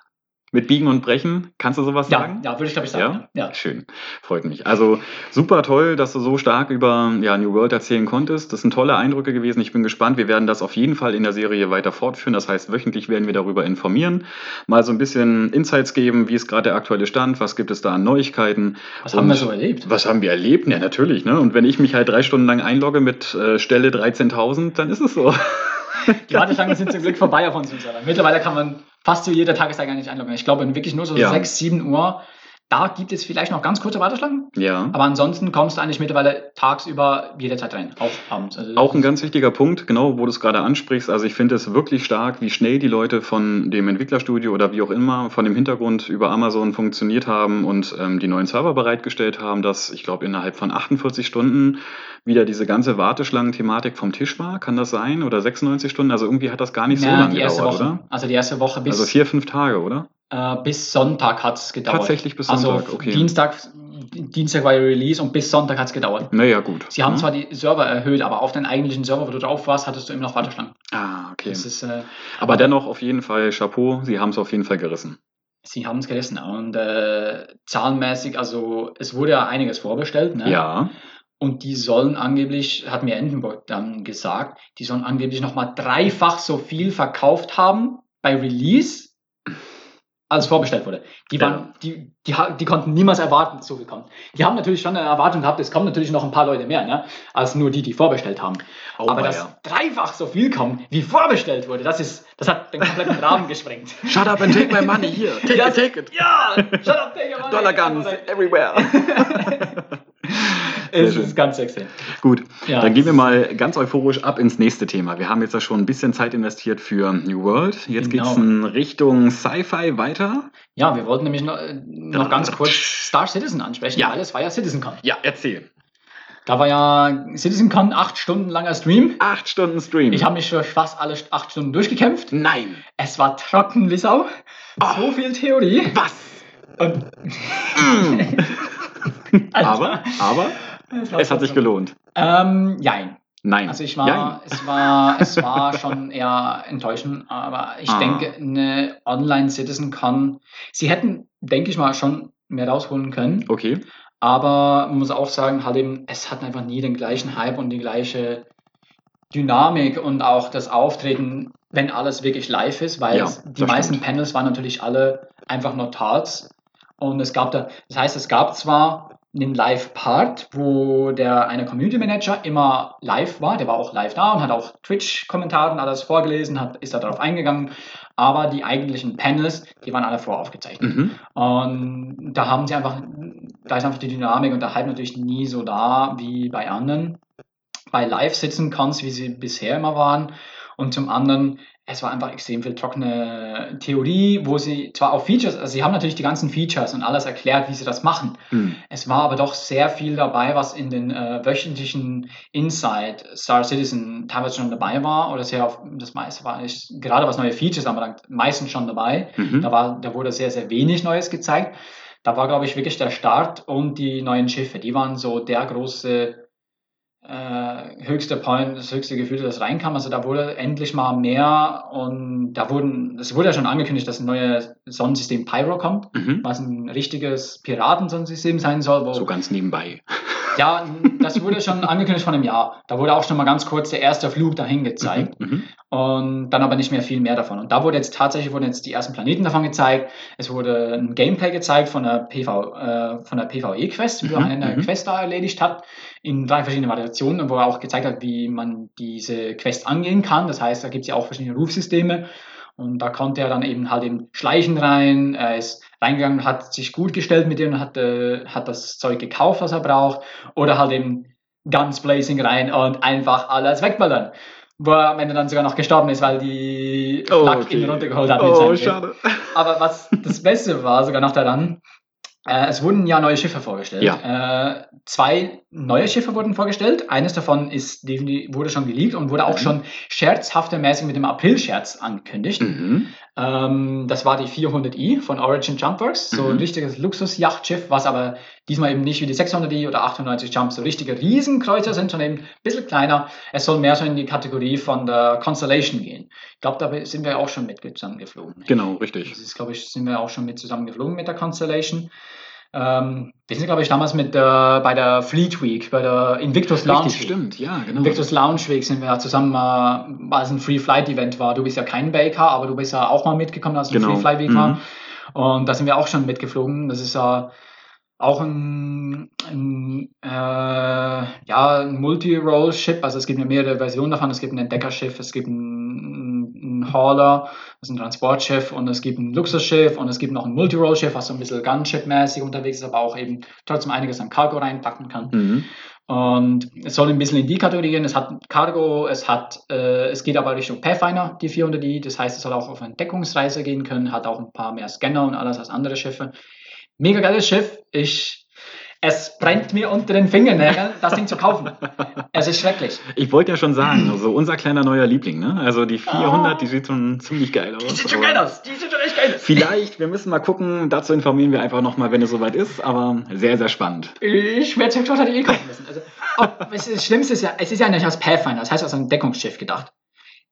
Mit Biegen und Brechen. Kannst du sowas Ja, sagen? ja, würde ich glaube ich sagen. Ja. Schön, freut mich. Also super toll, dass du so stark über ja, New World erzählen konntest. Das sind tolle Eindrücke gewesen. Ich bin gespannt. Wir werden das auf jeden Fall in der Serie weiter fortführen. Das heißt, wöchentlich werden wir darüber informieren, mal so ein bisschen Insights geben, wie ist gerade der aktuelle Stand, was gibt es da an Neuigkeiten. Was haben wir so erlebt? Was haben wir erlebt? Ja, natürlich. Ne? Und wenn ich mich halt drei Stunden lang einlogge mit äh, Stelle 13.000, dann ist es so. Die Warteschlangen sind zum Glück vorbei auf unserem Server. Mittlerweile kann man fast zu jeder Tageszeit eigentlich einloggen. Ich glaube, wirklich nur so Ja. 6, 7 Uhr. Da gibt es vielleicht noch ganz kurze Warteschlangen. ja. Aber ansonsten kommst du eigentlich mittlerweile tagsüber jederzeit rein. Auch abends. Also Auch ein ganz wichtiger Punkt, genau, wo du es gerade ansprichst. Also ich finde es wirklich stark, wie schnell die Leute von dem Entwicklerstudio oder wie auch immer von dem Hintergrund über Amazon funktioniert haben und ähm, die neuen Server bereitgestellt haben, dass ich glaube innerhalb von 48 Stunden wieder diese ganze Warteschlangen-Thematik vom Tisch war. Kann das sein? Oder 96 Stunden? Also irgendwie hat das gar nicht so Ja, lange gedauert, Woche. oder? Also die erste Woche bis, Also vier, fünf Tage, oder? Äh, bis Sonntag hat es gedauert. Tatsächlich bis also Sonntag, okay. Dienstag, Dienstag war ja Release und bis Sonntag hat es gedauert. Naja, gut. Sie haben Ja. zwar die Server erhöht, aber auf den eigentlichen Server, wo du drauf warst, hattest du immer noch Warteschlangen. Ah, okay. Ist, äh, Aber dennoch auf jeden Fall Chapeau, Sie haben es auf jeden Fall gerissen. sie haben es gerissen. Und äh, zahlenmäßig, also es wurde ja einiges vorbestellt. Ne? Ja. Und die sollen angeblich, hat mir Endenburg dann gesagt, die sollen angeblich nochmal dreifach so viel verkauft haben bei Release, als vorbestellt wurde. Die, Ja. waren, die, die, ha- die konnten niemals erwarten, dass so viel kommt. Die haben natürlich schon eine Erwartung gehabt, es kommen natürlich noch ein paar Leute mehr, ne, als nur die, die vorbestellt haben. Oh, Aber dass dreifach so viel kommt, wie vorbestellt wurde, das, ist, das hat den kompletten Rahmen gesprengt. Shut up and take my money here. Take Ja, it, take it. Ja, shut up, take your money. Dollar Guns everywhere. Es ist ganz extrem. Gut, Ja. dann gehen wir mal ganz euphorisch ab ins nächste Thema. Wir haben jetzt ja schon ein bisschen Zeit investiert für New World. Jetzt Genau. geht's in Richtung Sci-Fi weiter. Ja, wir wollten nämlich noch, äh, noch ganz kurz Star Citizen ansprechen, Ja. weil es war ja CitizenCon. Ja, erzähl. Da war ja CitizenCon acht Stunden langer Stream. Acht Stunden Stream. Ich habe mich für fast alle acht Stunden durchgekämpft. Nein. Es war trocken wie Sau. So viel Theorie. Was? Und Aber, aber, war es hat sich gelohnt. Ähm, jein. Nein. Also ich war, Jein. es war, es war schon eher enttäuschend, aber ich Ah. denke, eine Online-CitizenCon, sie hätten, denke ich mal, schon mehr rausholen können. Okay. Aber man muss auch sagen, halt eben, es hat einfach nie den gleichen Hype und die gleiche Dynamik und auch das Auftreten, wenn alles wirklich live ist, weil Ja, es, die meisten stimmt. Panels waren natürlich alle einfach nur Talks. Und es gab da, das heißt, es gab zwar einen Live-Part, wo der eine Community Manager immer live war, der war auch live da und hat auch Twitch-Kommentare und alles vorgelesen, hat, ist da darauf eingegangen, aber die eigentlichen Panels, die waren alle voraufgezeichnet. Mhm. Und da haben sie einfach, da ist einfach die Dynamik und der Hype natürlich nie so da wie bei anderen. Bei live sitzen kannst, wie sie bisher immer waren. Und zum anderen, es war einfach extrem viel trockene Theorie, wo sie zwar auf Features, also sie haben natürlich die ganzen Features und alles erklärt, wie sie das machen. Hm. Es war aber doch sehr viel dabei, was in den äh, wöchentlichen Inside Star Citizen teilweise schon dabei war oder sehr auf, das meiste war eigentlich, gerade was neue Features anbelangt, meistens schon dabei. Mhm. Da, war, da wurde sehr, sehr wenig Neues gezeigt. Da war, glaube ich, wirklich der Start und die neuen Schiffe. Die waren so der große äh, höchste Point, das höchste Gefühl, das reinkam. Also da wurde endlich mal mehr und da wurden, es wurde ja schon angekündigt, dass ein neues Sonnensystem Pyro kommt, Mhm. was ein richtiges Piratensonnensystem sein soll, wo So ganz nebenbei. Ja, das wurde schon angekündigt von einem Jahr. Da wurde auch schon mal ganz kurz der erste Flug dahin gezeigt. Mhm. Und dann aber nicht mehr viel mehr davon. Und da wurde jetzt tatsächlich wurden jetzt die ersten Planeten davon gezeigt. Es wurde ein Gameplay gezeigt von der PV, äh, von der PvE-Quest, wie Mhm, man eine mhm. Quest da erledigt hat, in drei verschiedenen Variationen, wo er auch gezeigt hat, wie man diese Quest angehen kann. Das heißt, da gibt es ja auch verschiedene Rufsysteme. Und da konnte er dann eben halt im Schleichen rein. Er ist reingegangen, hat sich gut gestellt mit dem und hat, äh, hat das Zeug gekauft, was er braucht. Oder halt eben Guns Blazing rein und einfach alles wegballern. Wo er am Ende dann sogar noch gestorben ist, weil die Oh, Flak okay. ihn runtergeholt hat. Oh, schade. Aber was das Beste war, sogar noch daran, äh, es wurden ja neue Schiffe vorgestellt. Äh, zwei neue Schiffe wurden vorgestellt. Eines davon ist wurde schon geleakt und wurde auch Mhm. schon scherzhaftermäßig mit dem April-Scherz angekündigt. Mhm. Ähm, das war die 400i von Origin Jumpworks, so Mhm. ein richtiges Luxus-Yachtschiff, was aber diesmal eben nicht wie die 600i oder 98 Jump so richtige Riesenkreuzer sind, sondern eben ein bisschen kleiner. Es soll mehr so in die Kategorie von der Constellation gehen. Ich glaube, da sind wir auch schon mit zusammengeflogen. Genau, richtig. Das ist, glaube ich, sind wir auch schon mit zusammengeflogen mit der Constellation. Ähm, wir sind, glaube ich, damals mit der, bei der Fleet Week, bei der Invictus Lounge Richtig, Week. stimmt, ja, genau. Invictus Lounge Week sind wir ja zusammen weil es ein Free Flight Event war. Du bist ja kein Baker, aber du bist ja auch mal mitgekommen, als es ein Genau. Free Flight Week Mhm. war. Und da sind wir auch schon mitgeflogen. Das ist ja auch ein, ein, äh, ja, ein Multi-Role-Ship. Also es gibt ja mehrere Versionen davon. Es gibt ein Entdeckerschiff, es gibt ein, ein Hauler, das ist ein Transportschiff und es gibt ein Luxusschiff und es gibt noch ein Multi-Role-Schiff, was so ein bisschen Gunship-mäßig unterwegs ist, aber auch eben trotzdem einiges an Cargo reinpacken kann. Mhm. Und es soll ein bisschen in die Kategorie gehen. Es hat Cargo, es hat, äh, es geht aber Richtung Pathfinder, die 400i. Das heißt, es soll auch auf eine Entdeckungsreise gehen können, hat auch ein paar mehr Scanner und alles als andere Schiffe. Mega geiles Schiff. Ich, es brennt mir unter den Fingernägeln, das Ding zu kaufen. Es ist schrecklich. Ich wollte ja schon sagen, also unser kleiner neuer Liebling, ne? Also die 400, Ah. die sieht schon ziemlich geil aus. Die sieht schon geil aus. Die sieht schon echt geil aus. Vielleicht, wir müssen mal gucken, dazu informieren wir einfach nochmal, wenn es soweit ist, aber sehr, sehr spannend. Ich werde Sektor eh kaufen müssen. Also, ob, das Schlimmste ist ja, es ist ja nicht als Pathfinder, das heißt als ein Deckungsschiff gedacht.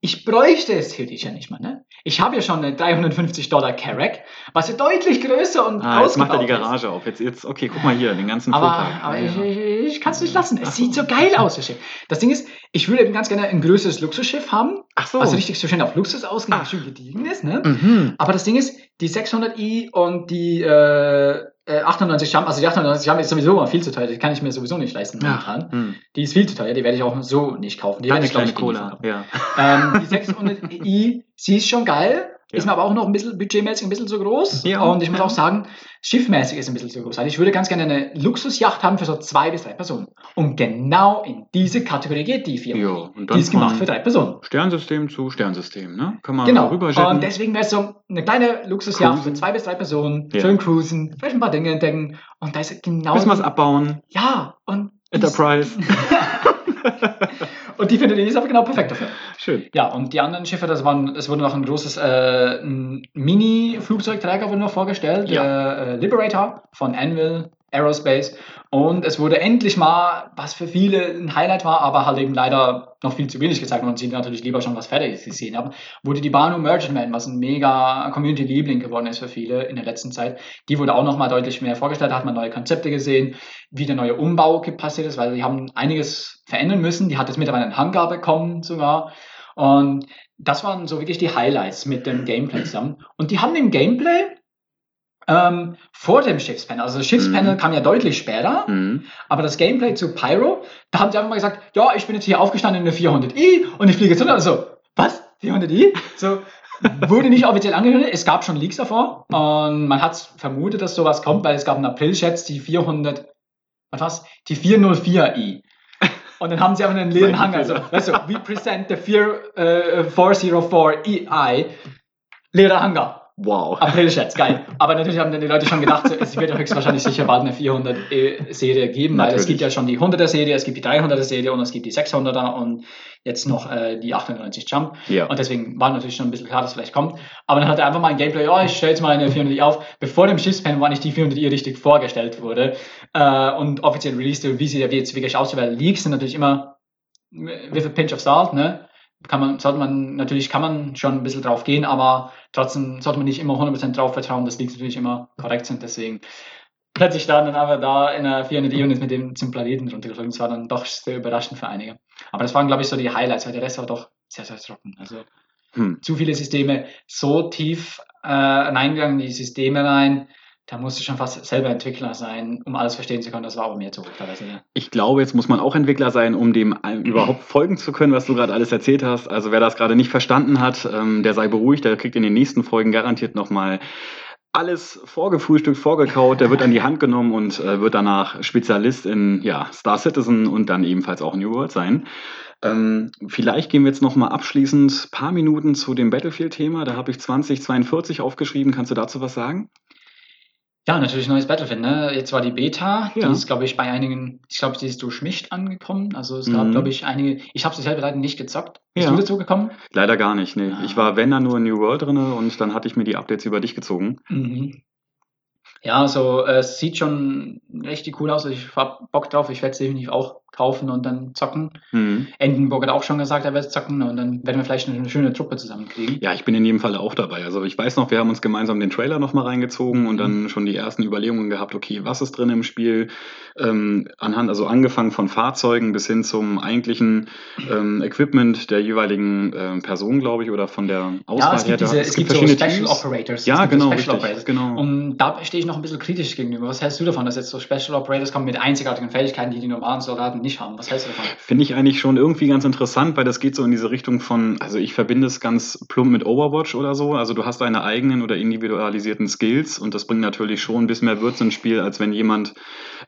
Ich bräuchte es theoretisch ja nicht mal, ne? Ich habe ja schon eine 350 Dollar Carrack, was ja deutlich größer und Ah, jetzt macht er die ausgebaut ist. Garage auf. Jetzt, jetzt, okay, guck mal hier, den ganzen Aber, aber Ja, ich, ich, ich kann es nicht lassen. Es sieht so geil aus, das Schiff. Das Ding ist, ich würde eben ganz gerne ein größeres Luxusschiff haben, Ach so. also richtig so schön auf Luxus ausgelegt, Ah. schön gediegen ist, ne? Mhm. Aber das Ding ist, die 600i und die äh, 98 Jump, also die 98 Jump ist sowieso mal viel zu teuer, die kann ich mir sowieso nicht leisten momentan. Hm. Die ist viel zu teuer, die werde ich auch so nicht kaufen. Die werde ich, glaub kleine ich, nie Cola. kaufen. Ja. Ähm, die 600i, sie ist schon geil, Ja. ist mir aber auch noch ein bisschen budgetmäßig ein bisschen zu groß. Ja. Und ich muss auch sagen, schiffmäßig ist ein bisschen zu groß. Also ich würde ganz gerne eine Luxusjacht haben für so zwei bis drei Personen. Und genau in diese Kategorie geht die 400i. Ja, und dann die ist gemacht für drei Personen. Sternsystem zu Sternsystem, ne? Kann man Genau. rüberjetten. Und deswegen wäre es so eine kleine Luxusjacht Cruisen. für zwei bis drei Personen, Ja. schön cruisen, vielleicht ein paar Dinge entdecken. Und da ist genau. Müssen wir es die- abbauen. Ja, und. Enterprise. Und die findet aber genau perfekt dafür. Schön. Ja, und die anderen Schiffe, das waren, es wurde noch ein großes äh, Mini-Flugzeugträger wurde noch vorgestellt, Ja. der äh, Liberator von Anvil Aerospace. Und es wurde endlich mal, was für viele ein Highlight war, aber halt eben leider noch viel zu wenig gezeigt und sie natürlich lieber schon was Fertiges gesehen haben, wurde die Banu Merchantman, was ein mega Community-Liebling geworden ist für viele in der letzten Zeit. Die wurde auch noch mal deutlich mehr vorgestellt, da hat man neue Konzepte gesehen, wie der neue Umbau passiert ist, weil sie haben einiges verändern müssen. Die hat jetzt mittlerweile einen Hangar bekommen sogar. Und das waren so wirklich die Highlights mit dem Gameplay zusammen. Und die haben im Gameplay ähm, vor dem Schiffspanel, also das Schiffspanel Mhm. kam ja deutlich später, Mhm. aber das Gameplay zu Pyro, da haben sie einfach mal gesagt, ja, ich bin jetzt hier aufgestanden in der 400i und ich fliege jetzt runter. Also, was? 400i? So, wurde nicht offiziell angekündigt. Es gab schon Leaks davor und man hat vermutet, dass sowas kommt, weil es gab einen April-Chat, die 400, was war's? Die 404i. Und dann haben sie einfach einen leeren Hangar. Also, weißt du, we present the 4, äh, 404ei. Leerer Hangar. Wow. April-Chats, geil. Aber natürlich haben dann die Leute schon gedacht, es wird ja höchstwahrscheinlich sicher bald eine 400-Serie geben, weil es Natürlich. gibt ja schon die 100er-Serie, es gibt die 300er-Serie und es gibt die 600er und jetzt noch äh, die 98 Jump. Ja. Und deswegen war natürlich schon ein bisschen klar, dass es vielleicht kommt. Aber dann hat er einfach mal ein Gameplay, ja, ich stelle jetzt mal eine 400i auf. Bevor dem Schiffspan war nicht die 400i richtig vorgestellt wurde äh, und offiziell released wie sie jetzt wirklich aussieht, weil Leaks sind natürlich immer with a pinch of salt, ne? Kann man, sollte man, natürlich kann man schon ein bisschen drauf gehen, aber trotzdem sollte man nicht immer 100% drauf vertrauen, dass Leaks natürlich immer korrekt sind. Deswegen plötzlich da dann aber da in der 400 E und ist mit dem zum Planeten runtergeflogen. Das war dann doch sehr überraschend für einige. Aber das waren, glaube ich, so die Highlights, weil der Rest war doch sehr, sehr trocken. Also hm. zu viele Systeme so tief äh, reingegangen, die Systeme rein da musst du schon fast selber Entwickler sein, um alles verstehen zu können. Das war auch mir zu. Ja. Ich glaube, jetzt muss man auch Entwickler sein, um dem überhaupt folgen zu können, was du gerade alles erzählt hast. Also wer das gerade nicht verstanden hat, ähm, der sei beruhigt, der kriegt in den nächsten Folgen garantiert nochmal alles vorgefrühstückt, vorgekaut, der wird an die Hand genommen und äh, wird danach Spezialist in ja, Star Citizen und dann ebenfalls auch New World sein. Ähm, vielleicht gehen wir jetzt noch mal abschließend ein paar Minuten zu dem Battlefield-Thema. Da habe ich 2042 aufgeschrieben. Kannst du dazu was sagen? Ja, natürlich neues Battlefield. Ne? Jetzt war die Beta, ja. die ist, glaube ich, bei einigen, ich glaube, die ist durchmischt angekommen. Also es gab, mhm. glaube ich, einige, ich habe sie selber leider nicht gezockt. Bist ja. du dazu gekommen? Leider gar nicht, nee. Ah. Ich war, wenn dann nur in New World drin und dann hatte ich mir die Updates über dich gezogen. Mhm. Ja, also es sieht schon richtig cool aus. Ich habe Bock drauf. Ich werde es definitiv auch kaufen und dann zocken. Mhm. Endenburg hat auch schon gesagt, er wird zocken und dann werden wir vielleicht eine, schöne Truppe zusammenkriegen. Ja, ich bin in jedem Fall auch dabei. Also ich weiß noch, wir haben uns gemeinsam den Trailer nochmal reingezogen mhm. und dann schon die ersten Überlegungen gehabt, okay, was ist drin im Spiel? Ähm, anhand, also angefangen von Fahrzeugen bis hin zum eigentlichen ähm, Equipment der jeweiligen ähm, Person, glaube ich, oder von der Auswahl. Ja, es gibt, diese, es, es gibt, gibt so Special Teams. Operators. Ja, genau, Special richtig, Operators. genau. Und da stehe ich noch ein bisschen kritisch gegenüber. Was hältst du davon, dass jetzt so Special Operators kommen mit einzigartigen Fähigkeiten, die die normalen Soldaten nicht haben. Was hältst davon? Finde ich eigentlich schon irgendwie ganz interessant, weil das geht so in diese Richtung von, also ich verbinde es ganz plump mit Overwatch oder so. Also du hast deine eigenen oder individualisierten Skills und das bringt natürlich schon ein bisschen mehr Würze ins Spiel, als wenn jemand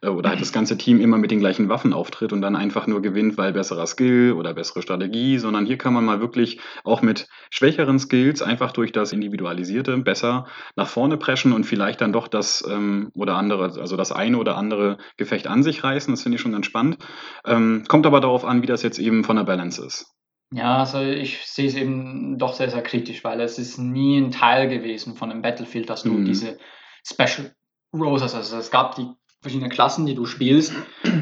oder halt das ganze Team immer mit den gleichen Waffen auftritt und dann einfach nur gewinnt, weil besserer Skill oder bessere Strategie, sondern hier kann man mal wirklich auch mit schwächeren Skills einfach durch das Individualisierte besser nach vorne preschen und vielleicht dann doch das ähm, oder andere, also das eine oder andere Gefecht an sich reißen. Das finde ich schon ganz spannend. Ähm, kommt aber darauf an, wie das jetzt eben von der Balance ist. Ja, also ich sehe es eben doch sehr, sehr kritisch, weil es ist nie ein Teil gewesen von einem Battlefield, dass du mhm. diese Special hast. Also es gab die verschiedenen Klassen, die du spielst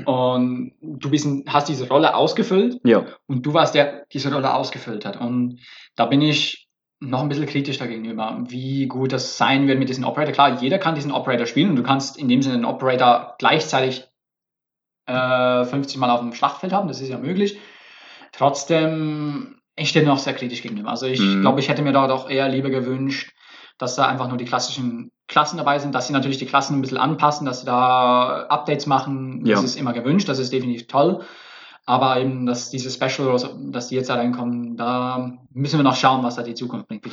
und du bist, hast diese Rolle ausgefüllt ja. und du warst der, der diese Rolle ausgefüllt hat. Und da bin ich noch ein bisschen kritisch dagegenüber, wie gut das sein wird mit diesem Operator. Klar, jeder kann diesen Operator spielen und du kannst in dem Sinne den Operator gleichzeitig äh, 50 Mal auf dem Schlachtfeld haben, das ist ja möglich. Trotzdem, ich stehe noch sehr kritisch gegenüber. Also ich mhm. glaube, ich hätte mir da doch eher lieber gewünscht, dass da einfach nur die klassischen Klassen dabei sind, dass sie natürlich die Klassen ein bisschen anpassen, dass sie da Updates machen. Das ja. ist immer gewünscht, das ist definitiv toll. Aber eben, dass diese Special, dass die jetzt da reinkommen, da müssen wir noch schauen, was da die Zukunft bringt.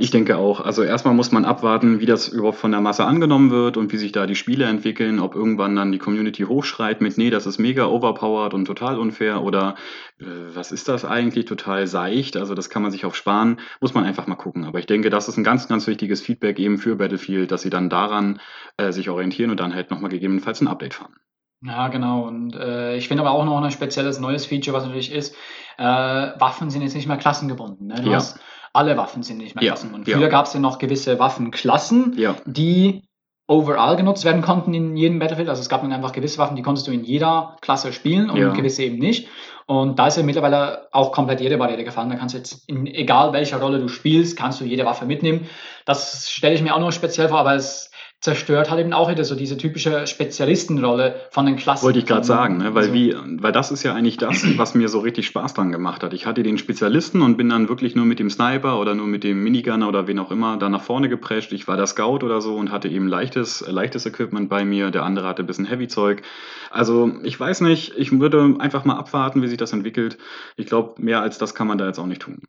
ich denke auch. Also erstmal muss man abwarten, wie das überhaupt von der Masse angenommen wird und wie sich da die Spiele entwickeln, ob irgendwann dann die Community hochschreit mit, nee, das ist mega overpowered und total unfair oder äh, was ist das eigentlich, total seicht. Also das kann man sich auch sparen, muss man einfach mal gucken. Aber ich denke, das ist ein ganz, ganz wichtiges Feedback eben für Battlefield, dass sie dann daran äh, sich orientieren und dann halt nochmal gegebenenfalls ein Update fahren. Ja, genau. Und äh, ich finde aber auch noch ein spezielles neues Feature, was natürlich ist, äh, Waffen sind jetzt nicht mehr klassengebunden. Ne? Du ja. hast, alle Waffen sind nicht mehr ja. klassengebunden. Früher ja. gab es ja noch gewisse Waffenklassen, die overall genutzt werden konnten in jedem Battlefield. Also es gab dann einfach gewisse Waffen, die konntest du in jeder Klasse spielen und gewisse eben nicht. Und da ist ja mittlerweile auch komplett jede Barriere gefallen. Da kannst du jetzt, in, egal welcher Rolle du spielst, kannst du jede Waffe mitnehmen. Das stelle ich mir auch noch speziell vor, aber es zerstört halt eben auch wieder so diese typische Spezialistenrolle von den Klassen. Wollte ich gerade sagen, ne? weil, also, wie, weil das ist ja eigentlich das, was mir so richtig Spaß dran gemacht hat. Ich hatte den Spezialisten und bin dann wirklich nur mit dem Sniper oder nur mit dem Minigunner oder wen auch immer da nach vorne geprescht. Ich war der Scout oder so und hatte eben leichtes, leichtes Equipment bei mir. Der andere hatte ein bisschen Heavy-Zeug. Also ich weiß nicht, ich würde einfach mal abwarten, wie sich das entwickelt. Ich glaube, mehr als das kann man da jetzt auch nicht tun.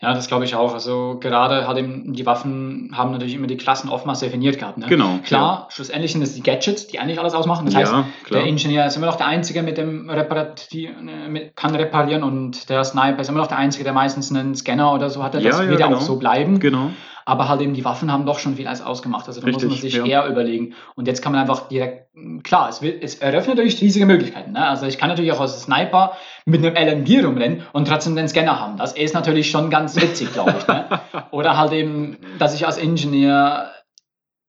Ja, das glaube ich auch. Also gerade hat eben die Waffen haben natürlich immer die Klassen oftmals definiert gehabt. Ne? Genau. Klar, ja. schlussendlich sind es die Gadgets, die eigentlich alles ausmachen. Das ja, heißt, klar. der Ingenieur ist immer noch der Einzige, mit dem Reparati mit, kann reparieren und der Sniper ist immer noch der Einzige, der meistens einen Scanner oder so hatte. Das ja, wird ja genau. auch so bleiben. Genau aber halt eben die Waffen haben doch schon viel als ausgemacht. Also da Richtig, muss man sich ja. eher überlegen. Und jetzt kann man einfach direkt, klar, es, wird, es eröffnet natürlich riesige Möglichkeiten. Ne? Also ich kann natürlich auch als Sniper mit einem LMG rumrennen und trotzdem den Scanner haben. Das ist natürlich schon ganz witzig, glaube ich. Ne? Oder halt eben, dass ich als Ingenieur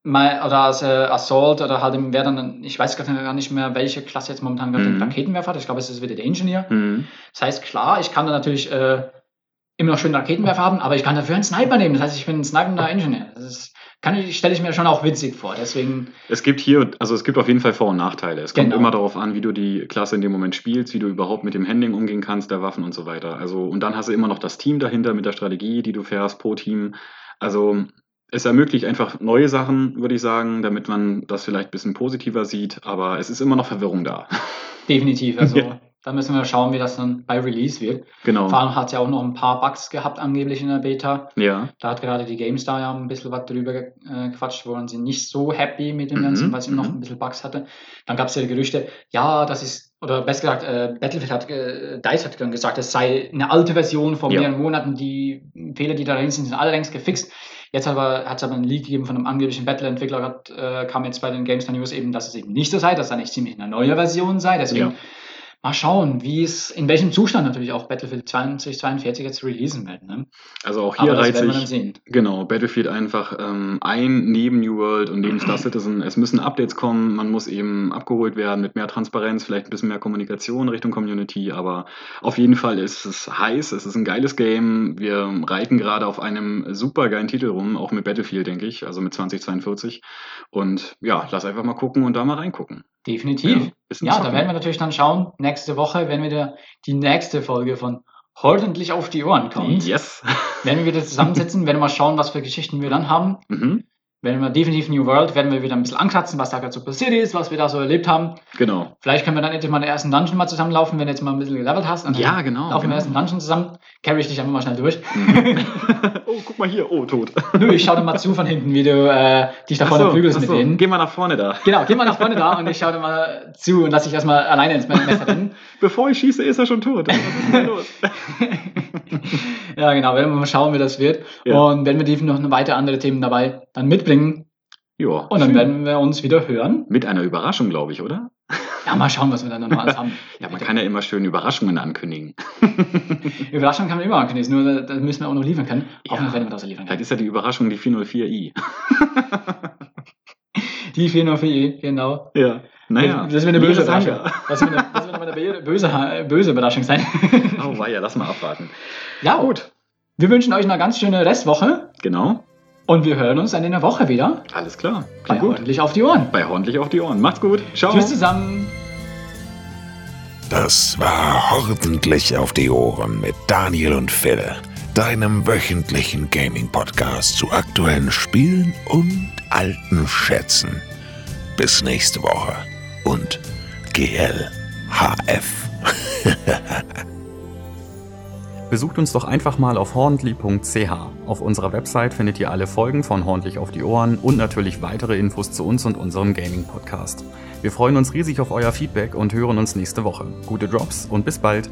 oder als äh, Assault oder halt eben, wer dann, ich weiß gar nicht mehr, welche Klasse jetzt momentan gerade mhm. den Raketenwerfer hat. Ich glaube, es ist wieder der Ingenieur. Mhm. Das heißt, klar, ich kann da natürlich äh, immer noch schön Raketenwerfer haben, aber ich kann dafür einen Sniper nehmen. Das heißt, ich bin ein snipender Ingenieur. Das ist stelle ich mir schon auch witzig vor. Deswegen. Es gibt hier, also es gibt auf jeden Fall Vor- und Nachteile. Es kommt Genau. immer darauf an, wie du die Klasse in dem Moment spielst, wie du überhaupt mit dem Handling umgehen kannst, der Waffen und so weiter. Also, und dann hast du immer noch das Team dahinter mit der Strategie, die du fährst pro Team. Also, es ermöglicht einfach neue Sachen, würde ich sagen, damit man das vielleicht ein bisschen positiver sieht, aber es ist immer noch Verwirrung da. Definitiv. Also Ja. Da müssen wir schauen, wie das dann bei Release wird. genau. Vor allem hat es ja auch noch ein paar Bugs gehabt, angeblich in der Beta. Ja. Da hat gerade die GameStar ja ein bisschen was drüber äh, gequatscht, wo sie nicht so happy mit dem Mhm, Ganzen, weil es immer noch mhm. ein bisschen Bugs hatte. Dann gab es ja Gerüchte, ja, das ist, oder besser gesagt, äh, Battlefield hat, äh, DICE hat dann gesagt, es sei eine alte Version vor Ja. mehreren Monaten, die Fehler, die da drin sind, sind alle längst gefixt. Jetzt aber hat es aber einen Leak gegeben von einem angeblichen Battle-Entwickler, äh, kam jetzt bei den GameStar News eben, dass es eben nicht so sei, dass es eigentlich ziemlich eine neue Version sei. Deswegen Ja. Mal schauen, wie es, in welchem Zustand natürlich auch Battlefield 2042 jetzt releasen wird. Ne? Also auch hier dann sich. Genau, Battlefield einfach ähm, ein neben New World und neben Star Citizen. Es müssen Updates kommen, man muss eben abgeholt werden mit mehr Transparenz, vielleicht ein bisschen mehr Kommunikation Richtung Community, aber auf jeden Fall ist es heiß, es ist ein geiles Game. Wir reiten gerade auf einem super geilen Titel rum, auch mit Battlefield, denke ich, also mit 2042. Und ja, lass einfach mal gucken und da mal reingucken. Definitiv. bisschen Ja, da werden wir natürlich dann schauen, nächste Woche, wenn wieder die nächste Folge von Ordentlich auf die Ohren kommt, Yes. werden wir wieder zusammensitzen, werden mal schauen, was für Geschichten wir dann haben. mhm. Werden wir definitiv New World, werden wir wieder ein bisschen ankratzen, was da gerade so passiert ist, was wir da so erlebt haben. Genau. Vielleicht können wir dann endlich mal den ersten Dungeon mal zusammenlaufen, wenn du jetzt mal ein bisschen gelevelt hast. Ja, genau. Laufen wir genau. ersten Dungeon zusammen, carry ich dich einfach mal schnell durch. oh, guck mal hier. Oh, tot. Nö, ich schau dir mal zu von hinten, wie du äh, dich da vorne so, prügelst mit so. denen. Geh mal nach vorne da. Genau, geh mal nach vorne da und ich schau dir mal zu und lass dich erstmal alleine ins Messer rennen. Bevor ich schieße, ist er schon tot. Was ist denn los? Ja, genau, werden wir mal schauen, wie das wird. Ja. Und wenn wir definitiv noch weitere andere Themen dabei dann mitbringen. Ja. Und dann schön. werden wir uns wieder hören. Mit einer Überraschung, glaube ich, oder? Ja, mal schauen, was wir dann noch alles haben. Ja, man kann ja immer schön Überraschungen ankündigen. Überraschung kann man immer ankündigen, nur da, da müssen wir auch noch liefern können. Ja. Hoffentlich werden wir das liefern Vielleicht können. ist ja die Überraschung die 404i. Die 404 genau. Ja. Naja. Das wird eine böse Überraschung. Das wird eine, das wird aber eine böse, böse Überraschung sein. Oh, weia, lass mal abwarten. ja, gut. Wir wünschen euch eine ganz schöne Restwoche Genau. und wir hören uns dann in der Woche wieder. Alles klar. Bei gut. ordentlich auf die Ohren. Bei ordentlich auf die Ohren. Macht's gut. Ciao. Tschüss zusammen. Das war Ordentlich auf die Ohren mit Daniel und Phil, deinem wöchentlichen Gaming-Podcast zu aktuellen Spielen und alten Schätzen. Bis nächste Woche und GLHF. Besucht uns doch einfach mal auf horndly.ch. Auf unserer Website findet ihr alle Folgen von Horndlich auf die Ohren und natürlich weitere Infos zu uns und unserem Gaming-Podcast. Wir freuen uns riesig auf euer Feedback und hören uns nächste Woche. Gute Drops und bis bald!